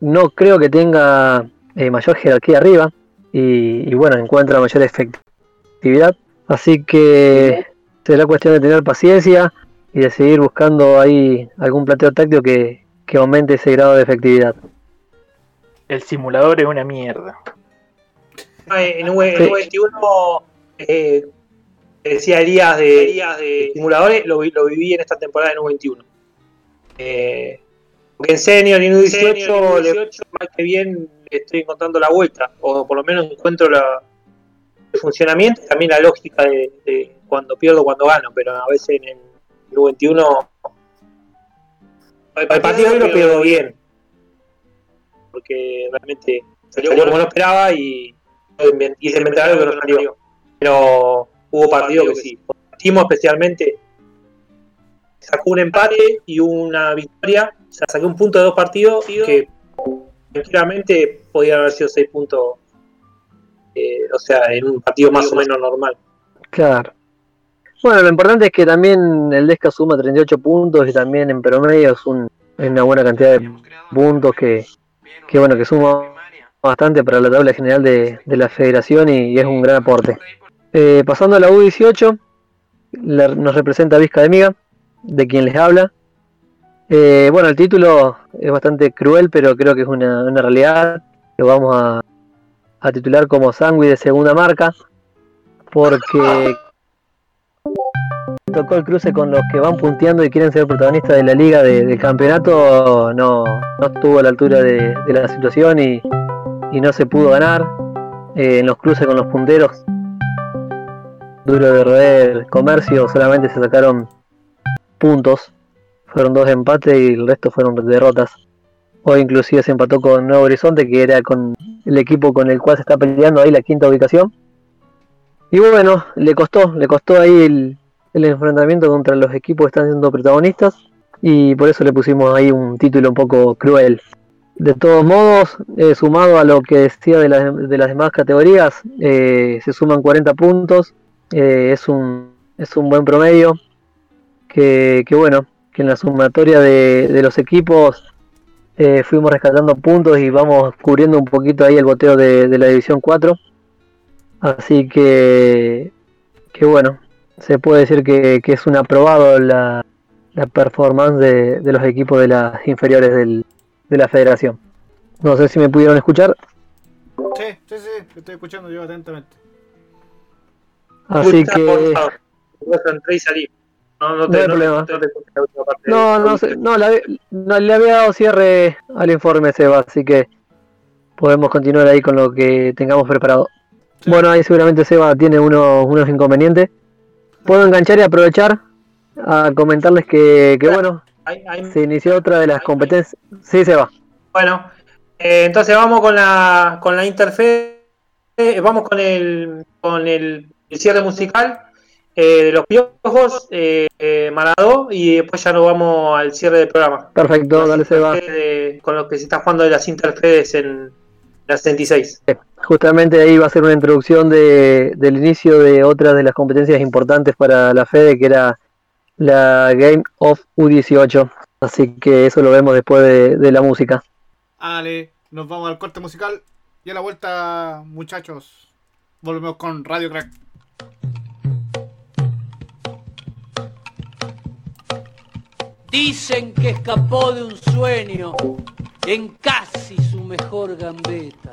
no creo que tenga eh, mayor jerarquía arriba, y, y bueno, encuentra mayor efectividad. Así que será cuestión de tener paciencia y de seguir buscando ahí algún plateo táctico que, que aumente ese grado de efectividad. El simulador es una mierda. En, U- en U21 eh, decía Elías de, Elías de simuladores, lo, lo viví en esta temporada en U21. Eh, porque en senior y en U18, le- más que bien estoy encontrando la vuelta, o por lo menos encuentro la, el funcionamiento y también la lógica de, de cuando pierdo, cuando gano, pero a veces en el U21 El partido hoy lo pegó bien. Porque realmente salió como no esperaba y, y se inventaron algo que no salió. Pero hubo partidos que sí. Timo especialmente sacó un empate y una victoria. O sea, sacó un punto de dos partidos que tranquilamente podían haber sido seis puntos. eh, o sea, en un partido más o menos normal. Claro. Bueno, lo importante es que también el Desca suma 38 puntos y también en promedio es, un, es una buena cantidad de puntos que, que bueno que suma bastante para la tabla general de, de la federación y, es un gran aporte. Eh, pasando a la U18, la- nos representa Vizca de Miga, de quien les habla. Eh, bueno, el título es bastante cruel, pero creo que es una, una realidad. Lo vamos a, a titular como Sangui de segunda marca, porque tocó el cruce con los que van punteando y quieren ser protagonistas de la liga de- del campeonato, no, no estuvo a la altura de la situación y, y no se pudo ganar. Eh, en los cruces con los punteros, duro de roer comercio, solamente se sacaron puntos. Fueron dos empates y el resto fueron derrotas. Hoy inclusive se empató con Nuevo Horizonte, que era con el equipo con el cual se está peleando ahí la quinta ubicación. Y bueno, le costó, le costó ahí el, el enfrentamiento contra los equipos que están siendo protagonistas. Y por eso le pusimos ahí un título un poco cruel. De todos modos, eh, sumado a lo que decía de, las- de las demás categorías, eh, se suman 40 puntos. eh, es, un, es un buen promedio. Que, que bueno, que en la sumatoria de, los equipos fuimos rescatando puntos y vamos cubriendo un poquito ahí el boteo de, de la División 4. Así que, que bueno, se puede decir que, que es un aprobado la, la performance de, de los equipos de las inferiores del- de la federación. No sé si me pudieron escuchar. Sí, sí, sí, estoy escuchando yo atentamente. Así que... por favor. Vos entré y salí. No, no, No te, hay no, problema. no te. No, no, sé, no, le, no, le había dado cierre al informe Seba, así que podemos continuar ahí con lo que tengamos preparado. Bueno, ahí seguramente Seba tiene unos, unos inconvenientes. Puedo enganchar y aprovechar a comentarles que, que bueno, Se inició otra de las competencias. Sí, Seba. Bueno, eh, entonces vamos con la con la interfe, eh, vamos con el con el, el cierre musical eh, de los piojos, eh, Maradó y después ya nos vamos al cierre del programa. Perfecto, dale Seba. Eh, con lo que se está jugando de las interfedes en la 66. Justamente ahí va a ser una introducción de, del inicio de otra de las competencias importantes para la FEDE, que era la Game of U18. Así que eso lo vemos después de, de la música. Ale, nos vamos al corte musical y a la vuelta, muchachos, volvemos con Radio Crack. Dicen que escapó de un sueño en casi su mejor gambeta.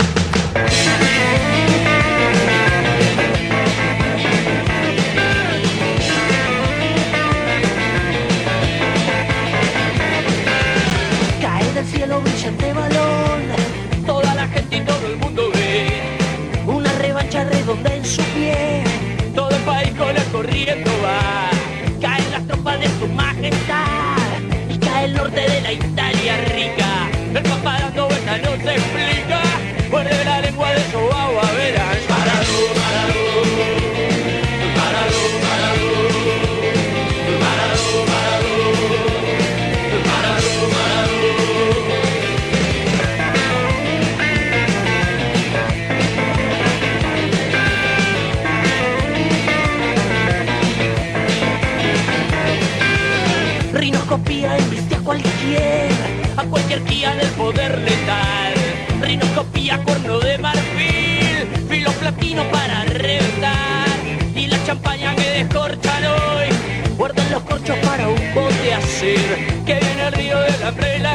Caen las tropas de su majestad y cae el norte de la Italia rica. A cualquier, a cualquier guía del poder letal. Rinoscopía, cuerno de marfil, filo platino para reventar. Y la champaña que descorchan hoy, guardan los corchos para un bote hacer que viene al río de la prela,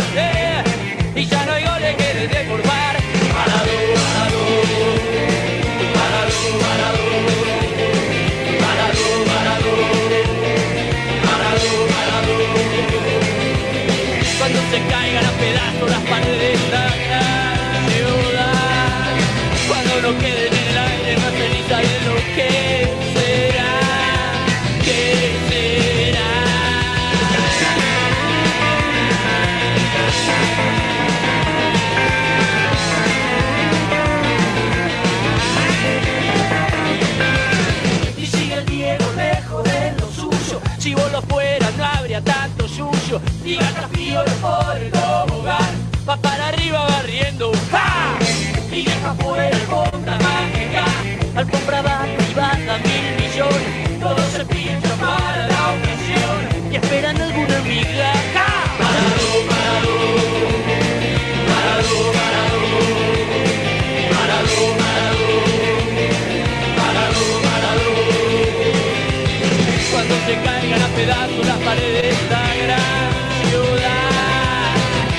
las paredes de esta gran ciudad.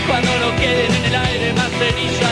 Cuando no queden en el aire más ceniza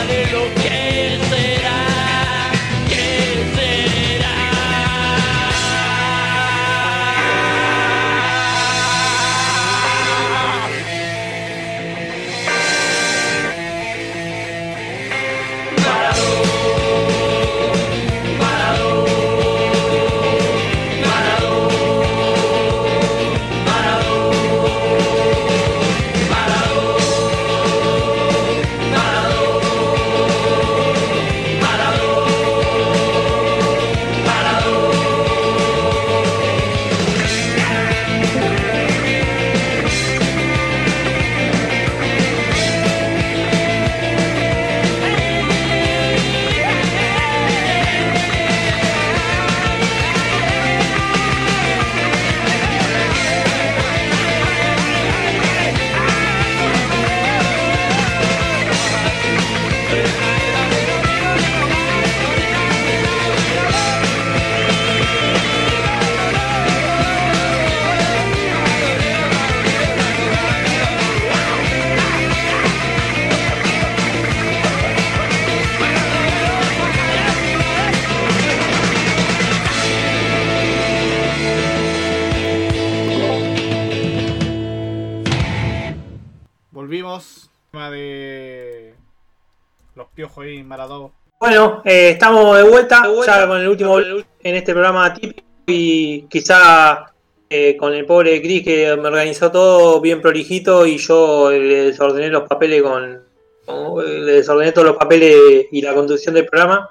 ya con el último en este programa típico y quizá eh, con el pobre Chris que me organizó todo bien prolijito y yo le desordené los papeles con, con- le desordené todos los papeles y la conducción del programa.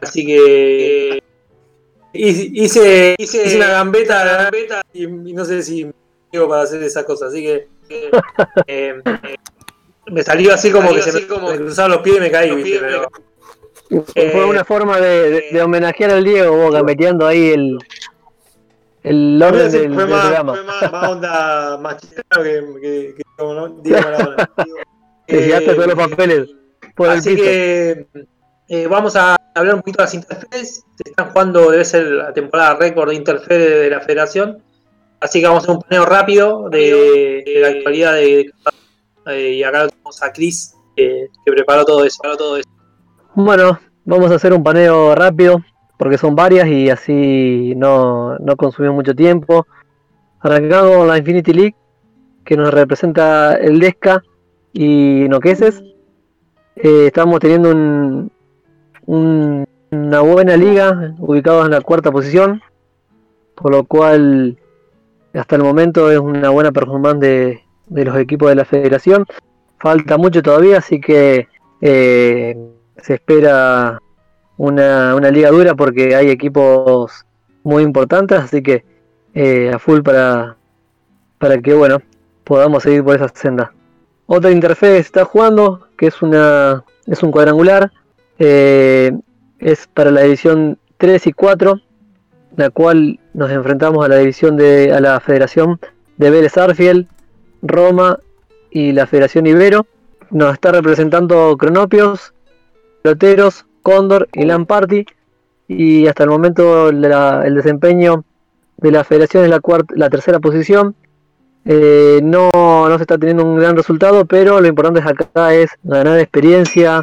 Así que eh, hice, hice, hice una gambeta, y, y no sé si digo para hacer esas cosas. Así que eh, eh, me salió así como que se me, me cruzaron los pies y me caí, ¿viste? pero Fue Eh, una forma de, de- de homenajear al Diego, vos gambeteando ahí el, el orden del, fue del más, programa. fue más, más onda más que, que, que como no, Diego Maradona. Te llegaste todos los papeles por el Así piso. que eh, vamos a hablar un poquito de las interferes. Se están jugando, debe ser la temporada récord de interferes de la federación. Así que vamos a hacer un paneo rápido de, de la actualidad de, eh, y acá tenemos a Chris que, que preparó todo eso. Preparó todo eso. Bueno, vamos a hacer un paneo rápido, porque son varias y así no, no consumimos mucho tiempo. Arrancamos la Infinity League, que nos representa el Desca y Noqueses. Eh, estamos teniendo un, un- una buena liga, ubicados en la cuarta posición, por lo cual hasta el momento es una buena performance de, de los equipos de la federación. Falta mucho todavía, así que eh, se espera una, una liga dura porque hay equipos muy importantes, así que eh, a full para, para que bueno podamos seguir por esa senda. Otra interfaz está jugando, que es una es un cuadrangular, eh, es para la división 3 y 4, la cual nos enfrentamos a la división de a la Federación de Vélez Arfiel, Roma y la Federación Ibero. Nos está representando Cronopios, Loteros, Cóndor y Lamparty. Y hasta el momento la- el desempeño de la federación es la, cuarta, la tercera posición. Eh, no, no se está teniendo un gran resultado, pero lo importante acá es ganar experiencia,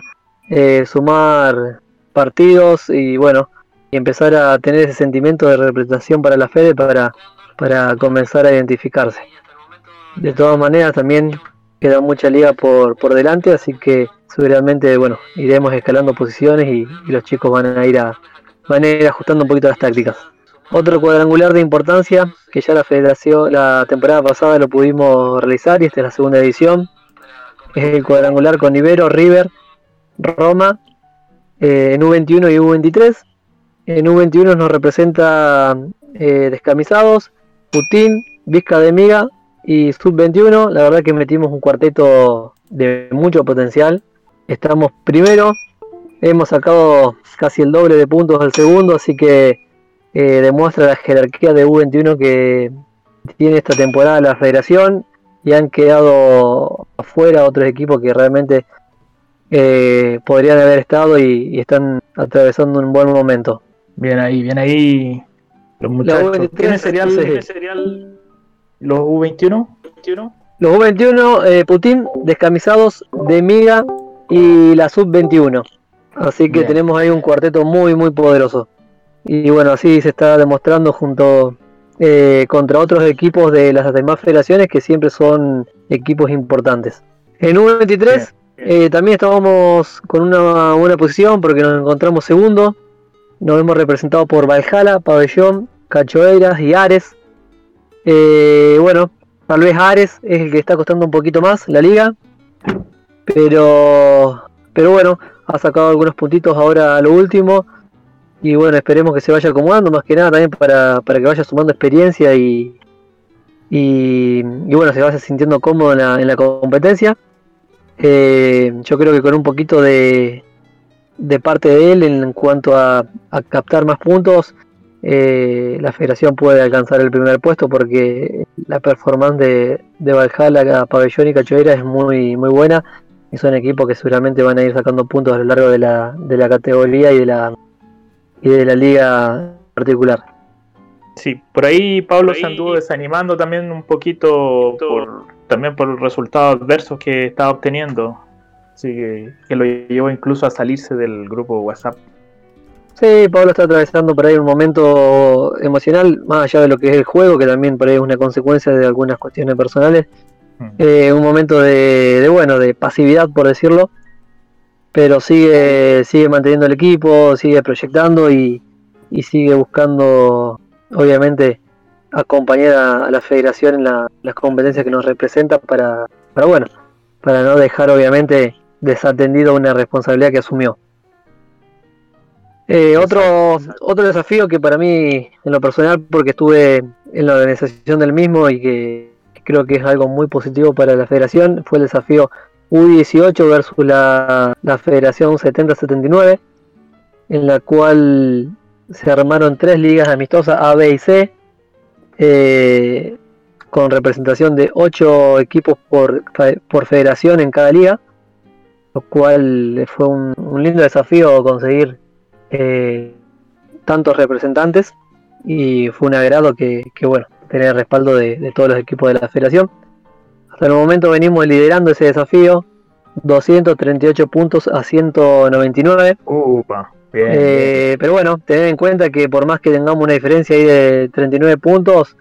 eh, sumar partidos y bueno, y empezar a tener ese sentimiento de representación para la Fede para, para comenzar a identificarse. De todas maneras también queda mucha liga por, por delante, así que seguramente bueno, iremos escalando posiciones y, los chicos van a ir a, van a ir ajustando un poquito las tácticas. Otro cuadrangular de importancia que ya la federación la temporada pasada lo pudimos realizar y esta es la segunda edición. Es el cuadrangular con Ibero, River, Roma, eh, en U21 y U23. En U21 nos representa eh, Descamisados, Putin, Vizca de Miga y Sub-21. La verdad que metimos un cuarteto de mucho potencial. Estamos primero, hemos sacado casi el doble de puntos del segundo, así que eh, demuestra la jerarquía de U21 que tiene esta temporada la federación y han quedado afuera otros equipos que realmente eh, podrían haber estado y, y están atravesando un buen momento. Bien ahí, bien ahí. Los muchachos. ¿Tiene serial, ¿tiene serial los U21? Los U21, eh, Putin, descamisados de Miga y la Sub-21. Así que Bien. tenemos ahí un cuarteto muy, muy poderoso. Y bueno, así se está demostrando junto eh, contra otros equipos de las demás federaciones que siempre son equipos importantes. En U23 eh, también estábamos con una buena posición porque nos encontramos segundo. Nos hemos representado por Valhalla, Pabellón, Cachoeiras y Ares. Eh, bueno, tal vez Ares es el que está costando un poquito más la liga. Pero, pero bueno, ha sacado algunos puntitos ahora a lo último. Y bueno, esperemos que se vaya acomodando más que nada también para, para que vaya sumando experiencia y, y, bueno, se vaya sintiendo cómodo en la, en la competencia. Eh, yo creo que con un poquito de, de parte de él en cuanto a, a captar más puntos, eh, la federación puede alcanzar el primer puesto porque la performance de, de Valhalla, Pabellón y Cachoeira es muy, muy buena y son equipos que seguramente van a ir sacando puntos a lo largo de la, de la categoría y de la, y de la liga particular. Sí, por ahí Pablo se anduvo desanimando también un poquito por, también por los resultados adversos que estaba obteniendo. Así que, que lo llevó incluso a salirse del grupo WhatsApp. Sí, Pablo está atravesando por ahí un momento emocional, más allá de lo que es el juego, que también por ahí es una consecuencia de algunas cuestiones personales. Eh, un momento de, de, bueno, de pasividad, por decirlo, pero sigue, sigue manteniendo el equipo, sigue proyectando y, y sigue buscando, obviamente, acompañar a, a la federación en la- las competencias que nos representa para, para, bueno, para no dejar, obviamente, desatendido una responsabilidad que asumió. Eh, otro, otro desafío que para mí, en lo personal, porque estuve en la organización del mismo y que creo que es algo muy positivo para la federación, fue el desafío U18 versus la, la Federación 70-79, en la cual se armaron tres ligas amistosas A, B y C, eh, con representación de ocho equipos por, por federación en cada liga, lo cual fue un, un lindo desafío conseguir eh, tantos representantes y fue un agrado que, que, bueno, tener el respaldo de, de todos los equipos de la federación. Hasta el momento venimos liderando ese desafío, 238 puntos a 199. Upa, bien, Eh, pero bueno, tener en cuenta que por más que tengamos una diferencia ahí de 39 puntos,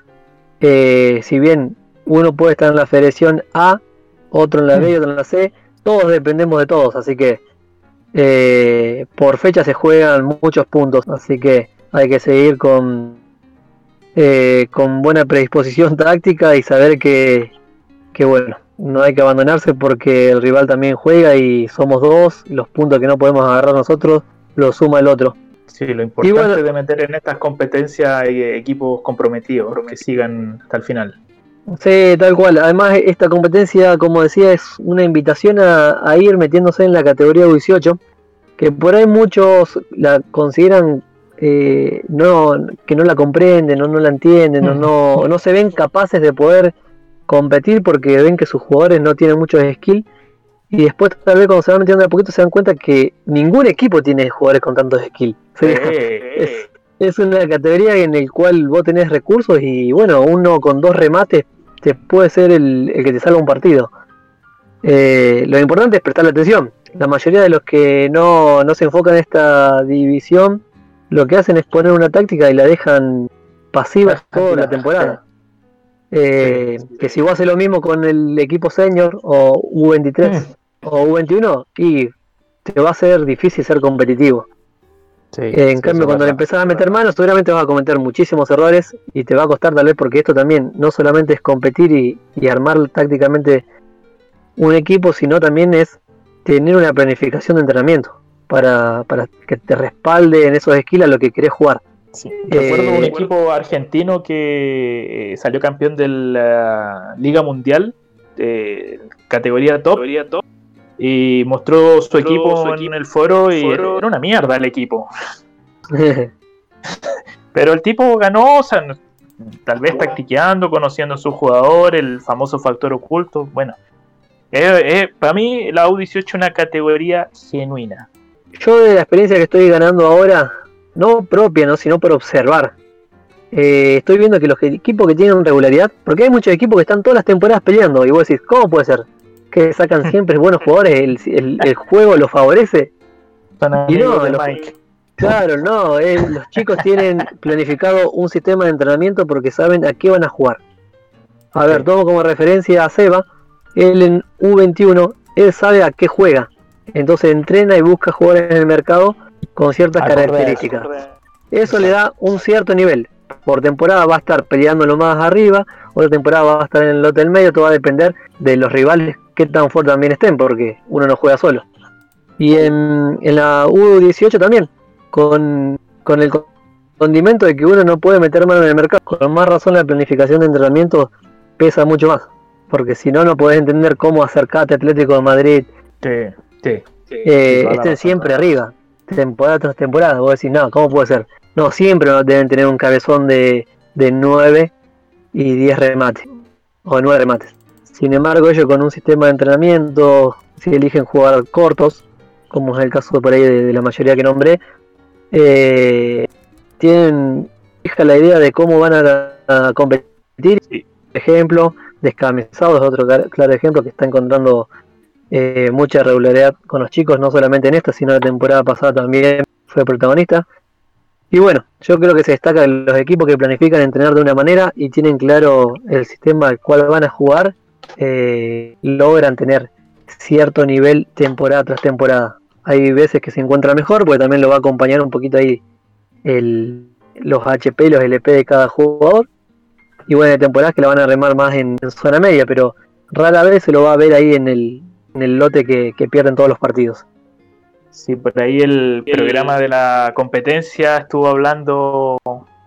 eh, si bien uno puede estar en la federación A, otro en la B y otro en la C, todos dependemos de todos, así que eh, por fecha se juegan muchos puntos, así que hay que seguir con, eh, con buena predisposición táctica y saber que, que bueno, no hay que abandonarse porque el rival también juega y somos dos, los puntos que no podemos agarrar nosotros los suma el otro. Sí, lo importante bueno- de meter en estas competencias equipos comprometidos, que sigan hasta el final. Sí, tal cual. Además, esta competencia, como decía, es una invitación a, a ir metiéndose en la categoría 18, que por ahí muchos la consideran eh, no que no la comprenden, o no la entienden, o no, no se ven capaces de poder competir porque ven que sus jugadores no tienen muchos skill. Y después, tal vez, cuando se van metiendo de a poquito, se dan cuenta que ningún equipo tiene jugadores con tantos skill. es, es una categoría en el cual vos tenés recursos y bueno, uno con dos remates te puede ser el, el que te salga un partido. Eh, lo importante es prestarle atención. La mayoría de los que no, no se enfocan en esta división, lo que hacen es poner una táctica y la dejan pasiva toda la temporada. Eh, que si vos haces lo mismo con el equipo senior o U23 o U21, y te va a ser difícil ser competitivo. Eh, en cambio, cuando le empezás a meter manos, seguramente vas a cometer muchísimos errores y te va a costar tal vez porque esto también no solamente es competir y, y armar tácticamente un equipo, sino también es tener una planificación de entrenamiento para, para que te respalde en esos skills a lo que querés jugar. Recuerdo un Eh, equipo argentino que eh, salió campeón de la Liga Mundial, de categoría top, y mostró su equipo en el foro y foro. era una mierda el equipo. Pero el tipo ganó, o sea, tal vez practicando, conociendo a su jugador, el famoso factor oculto. Bueno, eh, eh, para mí la U18 es una categoría genuina. Yo de la experiencia que estoy ganando ahora, no propia, ¿no? sino por observar, eh, estoy viendo que los equipos que tienen regularidad, porque hay muchos equipos que están todas las temporadas peleando, y vos decís, ¿cómo puede ser? Que sacan siempre buenos jugadores, el, el- el juego los favorece. Son Y no, los-. Claro, no, eh, los chicos tienen planificado un sistema de entrenamiento porque saben a qué van a jugar. A ver, tomo como referencia a Seba, él en U21, él sabe a qué juega. Entonces entrena y busca jugadores en el mercado con ciertas características. Eso le da un cierto nivel. Por temporada va a estar peleando lo más arriba, otra temporada va a estar en el lote del medio, todo va a depender de los rivales que tan fuerte también estén, porque uno no juega solo. Y en, en la U18 también, con, con el con- condimento de que uno no puede meter mano en el mercado. Con más razón la planificación de entrenamiento pesa mucho más, porque si no, no podés entender cómo acercarte a Atlético de Madrid, Sí, sí. eh, estén siempre arriba, temporada tras temporada. Vos decís, no, ¿cómo puede ser? No, siempre no deben tener un cabezón de, de 9 y 10 remates, o 9 remates. Sin embargo, ellos con un sistema de entrenamiento, si eligen jugar cortos, como es el caso por ahí de, de la mayoría que nombré, eh, tienen fija la idea de cómo van a, a competir. Por ejemplo, Descamisado es otro clar- claro ejemplo que está encontrando eh, mucha regularidad con los chicos, no solamente en esta, sino la temporada pasada también fue protagonista. Y bueno, yo creo que se destaca los equipos que planifican entrenar de una manera y tienen claro el sistema al cual van a jugar, eh, logran tener cierto nivel temporada tras temporada. Hay veces que se encuentra mejor, porque también lo va a acompañar un poquito ahí los HP y los LP de cada jugador. Y bueno, hay temporadas que la van a remar más en, zona media, pero rara vez se lo va a ver ahí en el, en el lote que pierden todos los partidos. Sí, por ahí el programa de la competencia estuvo hablando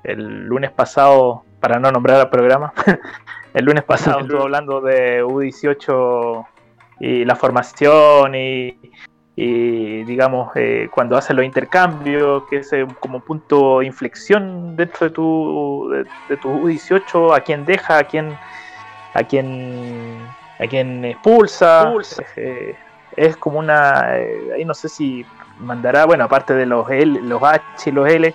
el lunes pasado, para no nombrar al programa, el lunes pasado estuvo hablando de U18 y la formación y, y, digamos, eh, cuando hacen los intercambios, que es eh, como punto de inflexión dentro de tu, de, de tu U18, a quién deja, a quién, a quién, a quién expulsa. eh, es como una. eh, ahí no sé si mandará, bueno, aparte de los L, los H y los L,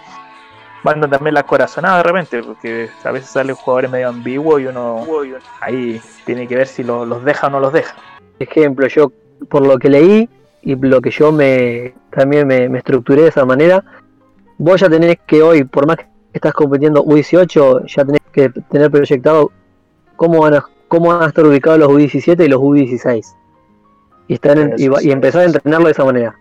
mandan también la corazonada de repente, porque a veces salen jugadores medio ambiguos y uno ahí tiene que ver si lo- los deja o no los deja. ejemplo, yo por lo que leí y lo que yo me también me, me estructuré de esa manera, vos ya tenés que hoy, por más que estás compitiendo U18, ya tenés que tener proyectado cómo van a, cómo van a estar ubicados los U17 y los U16. Y, estar en- y, y empezar a entrenarlo de esa manera.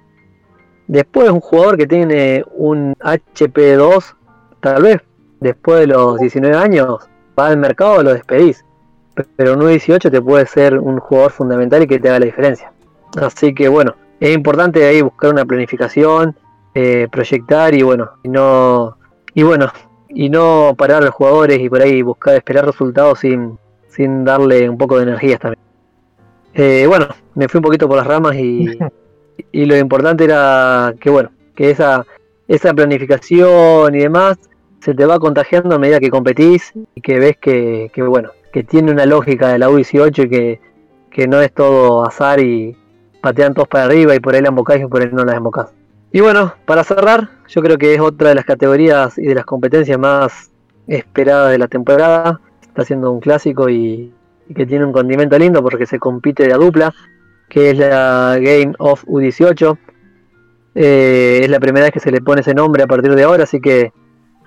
Después un jugador que tiene un HP2, tal vez después de los 19 años, va al mercado lo despedís. Pero un 18 te puede ser un jugador fundamental y que te haga la diferencia. Así que bueno, es importante ahí buscar una planificación, eh, proyectar y bueno, y no y bueno, y no parar a los jugadores y por ahí buscar esperar resultados sin, sin darle un poco de energías también. Eh, bueno, me fui un poquito por las ramas y, y lo importante era que bueno, que esa, esa planificación y demás se te va contagiando a medida que competís y que ves que, que, bueno, que tiene una lógica de la U18 y que, que no es todo azar y patean todos para arriba y por ahí la embocás y por ahí no las embocás. Y bueno, para cerrar, yo creo que es otra de las categorías y de las competencias más esperadas de la temporada. Está siendo un clásico y, y que tiene un condimento lindo porque se compite de a dupla, que es la Game of U18. Eh, es la primera vez que se le pone ese nombre a partir de ahora, así que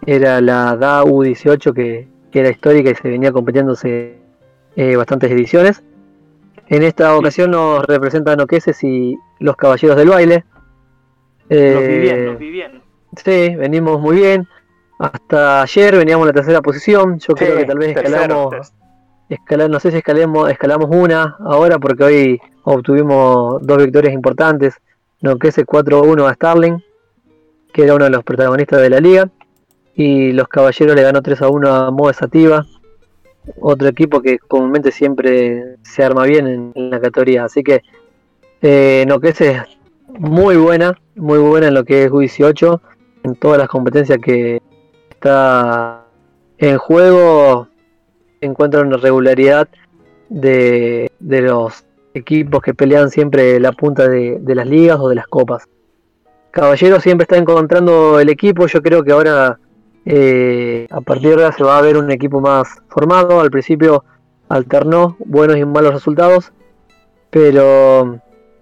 era la DA U18 que, que era histórica y se venía compitiéndose eh, bastantes ediciones. En esta ocasión nos representan Oqueses y los Caballeros del Baile. Eh, Los vi bien, los vi bien. Sí, venimos muy bien. Hasta ayer veníamos en la tercera posición. Yo creo que tal vez tercero, escalamos, no sé si escalemos, escalamos una ahora porque hoy obtuvimos dos victorias importantes. No, que ese 4-1 a Starling, que era uno de los protagonistas de la liga. Y los caballeros le ganó 3-1 a Moe Sativa, otro equipo que comúnmente siempre se arma bien en, la categoría. Así que eh, no, que ese es muy buena, muy buena en lo que es U18, en todas las competencias que está en juego. Encuentra una regularidad de, de los equipos que pelean siempre la punta de, las ligas o de las copas. Caballero siempre está encontrando el equipo, yo creo que ahora eh, a partir de ahora se va a ver un equipo más formado, al principio alternó buenos y malos resultados, pero,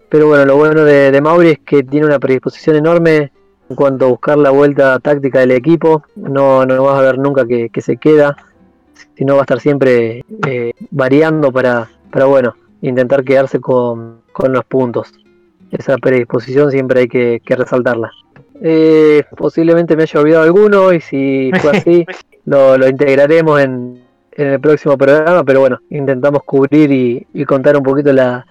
pero bueno, lo bueno de, de Mauri es que tiene una predisposición enorme en cuanto a buscar la vuelta táctica del equipo, no, no vas a ver nunca que se queda, sino va a estar siempre eh, variando para, para, bueno, intentar quedarse con, con los puntos. Esa predisposición siempre hay que, que resaltarla. Eh, posiblemente me haya olvidado alguno y si fue así lo, lo integraremos en, en, el próximo programa, pero bueno, intentamos cubrir y, y contar un poquito la,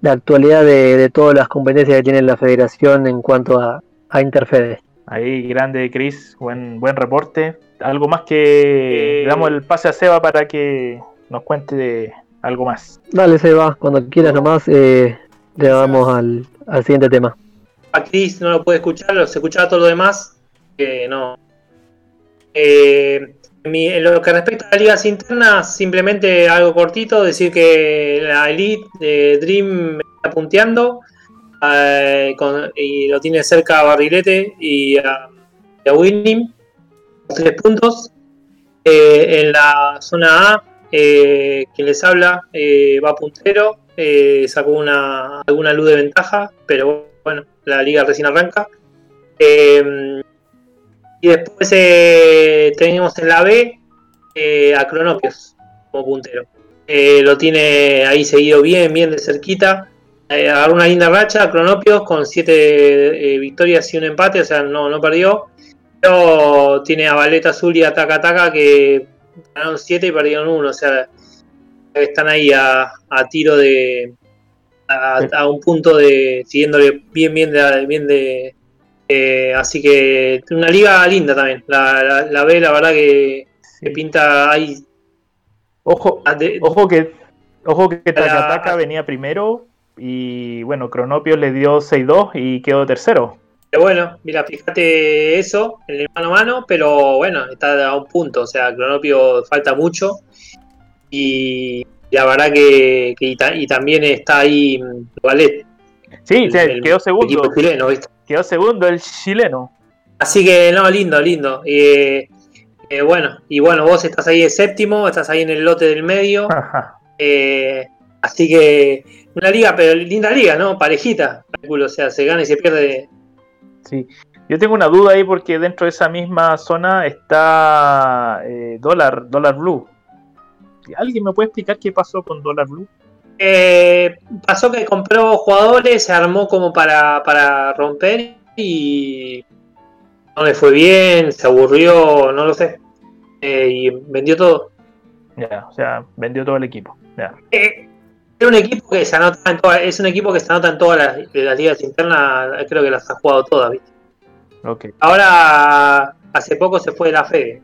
la actualidad de, de, todas las competencias que tiene la federación en cuanto a, a Interfede. Ahí, grande Chris, buen, buen reporte. Algo más que le damos el pase a Seba para que nos cuente de algo más. Dale Seba, cuando quieras nomás eh, le damos al, al siguiente tema a Chris no lo puede escuchar, se escuchaba todo lo demás, que no. Eh, en, mi, en, lo que respecta a ligas internas, simplemente algo cortito, decir que la Elite de Dream está punteando eh, con, y lo tiene cerca a Barrilete y a, y a Winning, tres puntos. Eh, en la zona A, quien les habla va puntero, sacó una, alguna luz de ventaja, pero bueno, la liga recién arranca. Eh, y después eh, tenemos en la B eh, a Cronopios como puntero. lo tiene ahí seguido bien, bien de cerquita. agarró una linda racha, Cronopios con 7 victorias y un empate, o sea, no, no perdió. Pero tiene a Valeta Azul y a Taca Taca que ganaron 7 y perdieron 1, o sea, están ahí a, a tiro de, a, a, un punto de siguiéndole bien, bien de, bien de eh, así que una liga linda también. La, la, la B, la verdad que, que pinta ahí. Ojo, de, ojo que ojo que Takataka venía primero y bueno, Cronopio le dio 6-2 y quedó tercero. Pero bueno, mira, fíjate eso en el mano a mano, pero bueno, está a un punto, o sea, Cronopio falta mucho y la verdad que, que y, ta, y, también está ahí Valet. Sí, el, el, quedó segundo. Chileno, ¿viste? Quedó segundo el chileno. Así que no, lindo, lindo. Eh, eh, bueno, y bueno, vos estás ahí de séptimo, estás ahí en el lote del medio. Eh, así que una liga, pero linda liga, ¿no? Parejita. O sea, se gana y se pierde. Sí. Yo tengo una duda ahí porque dentro de esa misma zona está eh, dólar, dólar blue. ¿Alguien me puede explicar qué pasó con Dollar Blue? Eh, pasó que compró jugadores, se armó como para, para romper y no le fue bien, se aburrió, no lo sé. Eh, y vendió todo. Ya, o sea, vendió todo el equipo. Ya. Eh, es un equipo que se anota en todas, es un equipo que se anota en todas las, las ligas internas, creo que las ha jugado todas, ¿viste? Okay. Ahora, hace poco se fue de la Fede.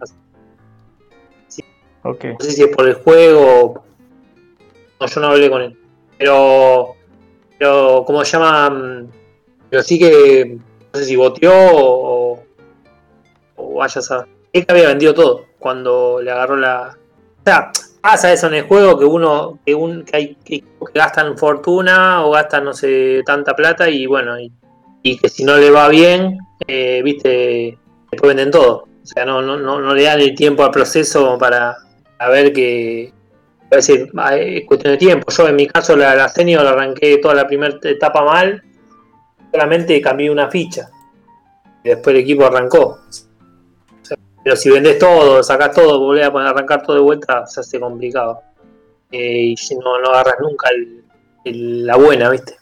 Okay. No sé si es por el juego. No, yo no hablé con él. Pero. Pero, ¿cómo se llama? Pero sí que. No sé si boteó o. O vaya a saber. Él que había vendido todo cuando le agarró la. O sea, pasa eso en el juego que uno. Que, un, que hay que, gastan fortuna o gastan, no sé, tanta plata y bueno. Y, que si no le va bien, eh, viste. Después venden todo. O sea, no, no, no, no le dan el tiempo al proceso para, a ver que, a decir, ah, es cuestión de tiempo. Yo en mi caso la, la senior arranqué toda la primera etapa mal, solamente cambié una ficha. Y después el equipo arrancó. Pero si vendés todo, sacás todo, volvés a arrancar todo de vuelta, se hace complicado. Eh, y no, no agarras nunca el- la buena, ¿viste?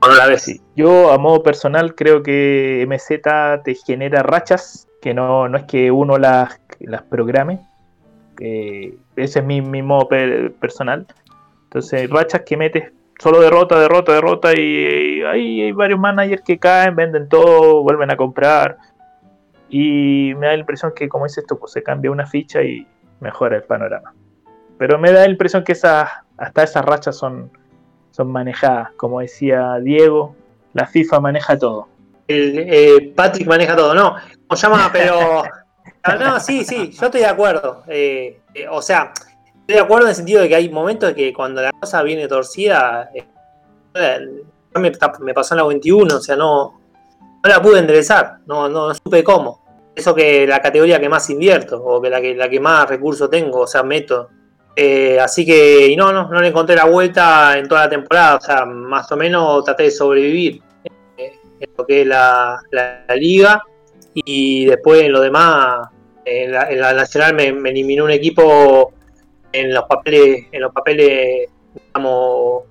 O no la ves. Yo, a modo personal, creo que MZ te genera rachas, que no, no es que uno las, las programe. Eh, ese es mi, mi modo per- personal. Entonces, rachas que metes solo derrota, derrota, derrota, y, ahí hay varios managers que caen, venden todo, vuelven a comprar. Y me da la impresión que, como dices esto, pues se cambia una ficha y mejora el panorama. Pero me da la impresión que esas, hasta esas rachas son, son manejadas. Como decía Diego, la FIFA maneja todo. El, eh, Patrick maneja todo, no. Como llama, pero. No, sí, sí, yo estoy de acuerdo. Eh, eh, o sea, estoy de acuerdo en el sentido de que hay momentos que cuando la cosa viene torcida. me pasó en la 21, o sea, no, no la pude enderezar, no, no, no supe cómo. Eso que la categoría que más invierto, o que la que, la que más recursos tengo, o sea, meto. Eh, así que, y no, no, no le encontré la vuelta en toda la temporada, o sea, más o menos traté de sobrevivir en lo que es la, la- liga y después en lo demás, en la, en la nacional me, eliminó un equipo en los papeles, en los papeles, digamos,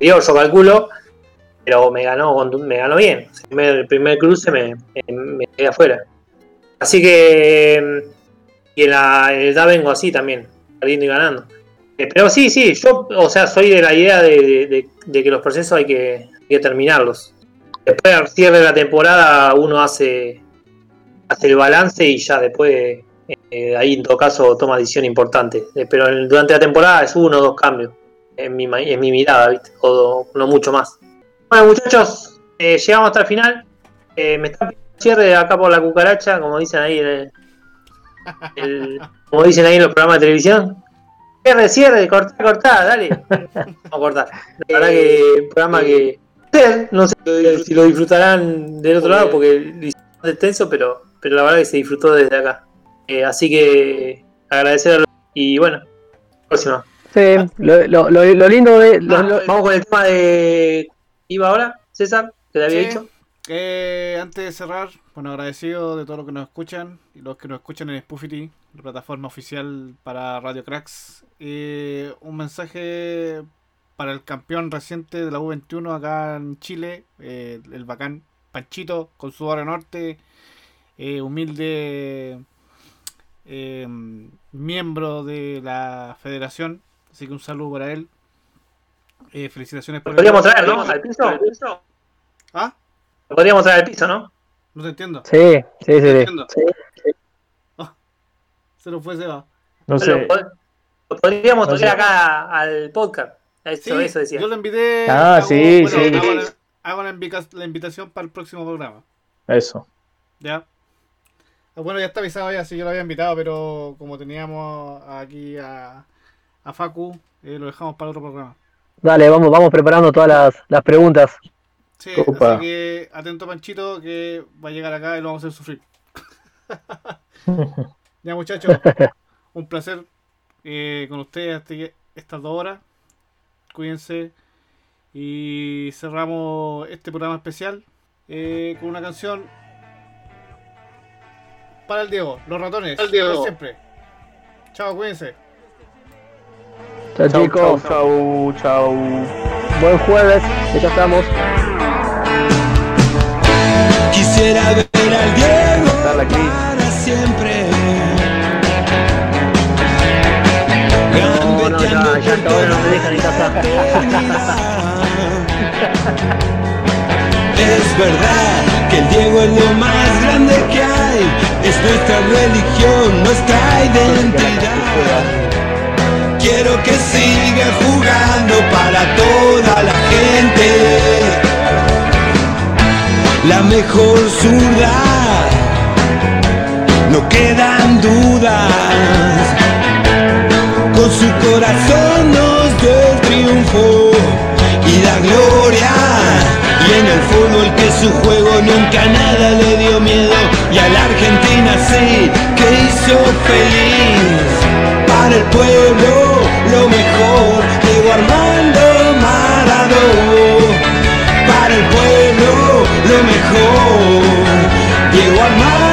yo calculo, pero me ganó, me ganó bien. El primer- cruce me, quedé afuera. Así que, y en, la, en el DA vengo así también, perdiendo y ganando. Eh, pero sí, sí, yo, o sea, soy de la idea de, que los procesos hay que, terminarlos. Después al cierre de la temporada uno hace, hace el balance y ya después eh, ahí en todo caso toma decisión importante. Eh, pero en- durante la temporada es uno o dos cambios. En mi, en mi mirada, ¿viste? O no mucho más. Bueno, muchachos, eh, llegamos hasta el final. Eh, me está pidiendo cierre acá por la cucaracha, como dicen ahí en el, el- como dicen ahí en los programas de televisión. Cierre, cierre, cortá, cortá, dale. Vamos a cortar. La verdad que el programa que. No sé si lo disfrutarán del otro lado porque lo hicimos extenso, pero, pero la verdad que se disfrutó desde acá. Eh, así que agradecer. Y bueno, próxima. Sí, lo, lo- lo- lindo de. Ah, lo- vamos con el tema de. ¿Iba ahora, César? Te había Sí. dicho. Eh, antes de cerrar, bueno, agradecido de todo lo que nos escuchan y los que nos escuchan en Spoofity, la plataforma oficial para Radio Cracks. Eh, un mensaje para el campeón reciente de la U21 acá en Chile, eh, el bacán Panchito, con su barrio norte, eh, humilde eh, miembro de la federación. Así que un saludo para él. Eh, felicitaciones por Lo podríamos el- traer, ¿no? Al piso. ¿Ah? Lo podríamos traer al piso, ¿no? No te entiendo. Sí, sí, sí. sí. entiendo. Se lo fue Seba. No sé. Lo, pod- lo podríamos No traer sé. acá al podcast. Eso, Sí, eso decía. Yo lo invité. Ah, sí, sí. Hago, la, hago la invica- la invitación para el próximo programa. Eso. ¿Ya? Ah, Bueno, ya está avisado ya, si yo lo había invitado, pero como teníamos aquí a, a Facu, eh, lo dejamos para otro programa. Dale, vamos, vamos preparando todas las, las preguntas. Sí, Opa. así que atento Panchito que va a llegar acá y lo vamos a hacer sufrir. ya muchachos, un placer eh, con ustedes este- estas dos horas. Cuídense. Y cerramos este programa especial eh, con una canción para el Diego, los ratones. Para el Diego. siempre. Chao, cuídense. Chao, Chau, chicos. chau, chau, chau. Buen jueves, ya estamos. Quisiera ver al Diego para siempre. No, no, ya, ya hasta ahora no me dejan en casa. Es verdad que el Diego es lo más grande que hay. Es nuestra religión, nuestra identidad. Quiero que siga jugando para toda la gente. La mejor zurda, no quedan dudas. Con su corazón nos dio el triunfo y la gloria. Y en el fútbol que su juego nunca nada le dio miedo. Y a la Argentina sí que hizo feliz. Para el pueblo lo mejor, Diego Armando Maradó. Para el pueblo, lo mejor, Diego Armando.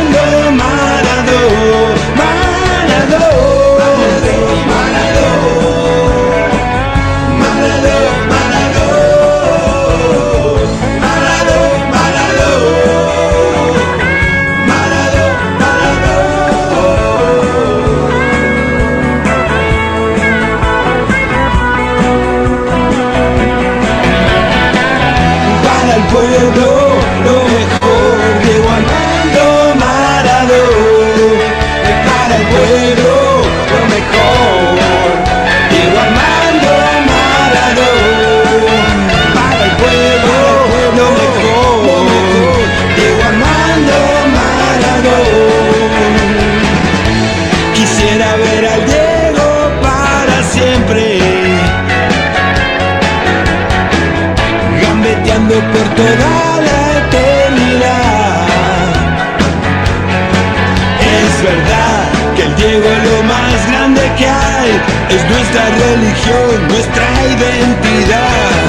Es nuestra religión, nuestra identidad.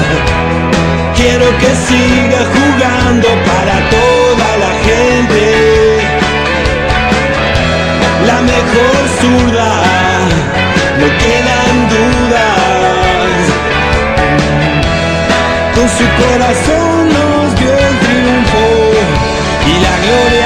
Quiero que siga jugando para toda la gente. La mejor zurda, no quedan dudas con su corazón nos dio el triunfo y la gloria.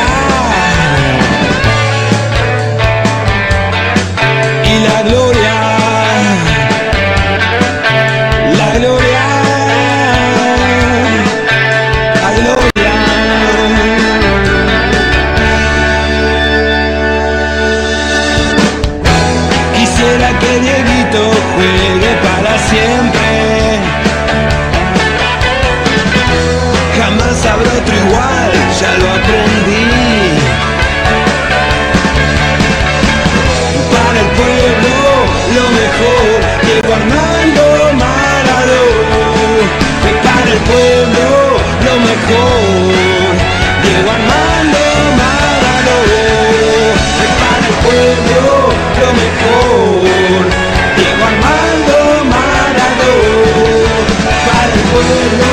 Para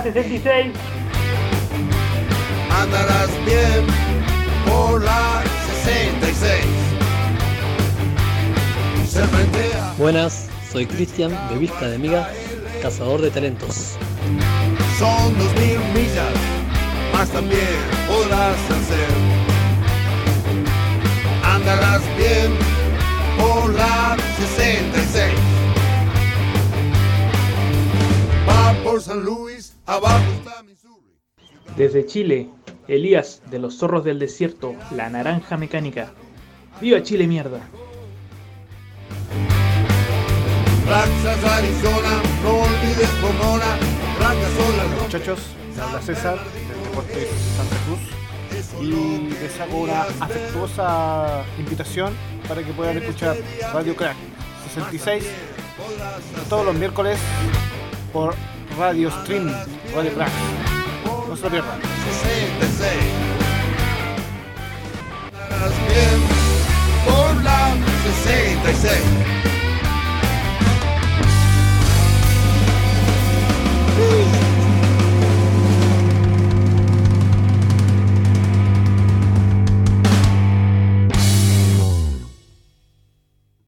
aguante la 66. Andarás bien por la 66. Serpentea. Buenas, soy Cristian de Vista de Miga, cazador de talentos. Son dos mil millas, más también podrás hacer. Andarás bien por la 66. Va por San Luis, abajo está Missouri. Desde Chile, Elías de los Zorros del Desierto, la Naranja Mecánica. ¡Viva Chile, mierda! Texas, Arizona, no olvides Pomona, blancas son las noches. Muchachos, me habla César del Deporte Santa Cruz y les hago una afectuosa invitación para que puedan escuchar Radio Crack 66 todos los miércoles por Radio Stream Radio Crack. No se lo pierdan. por la 66.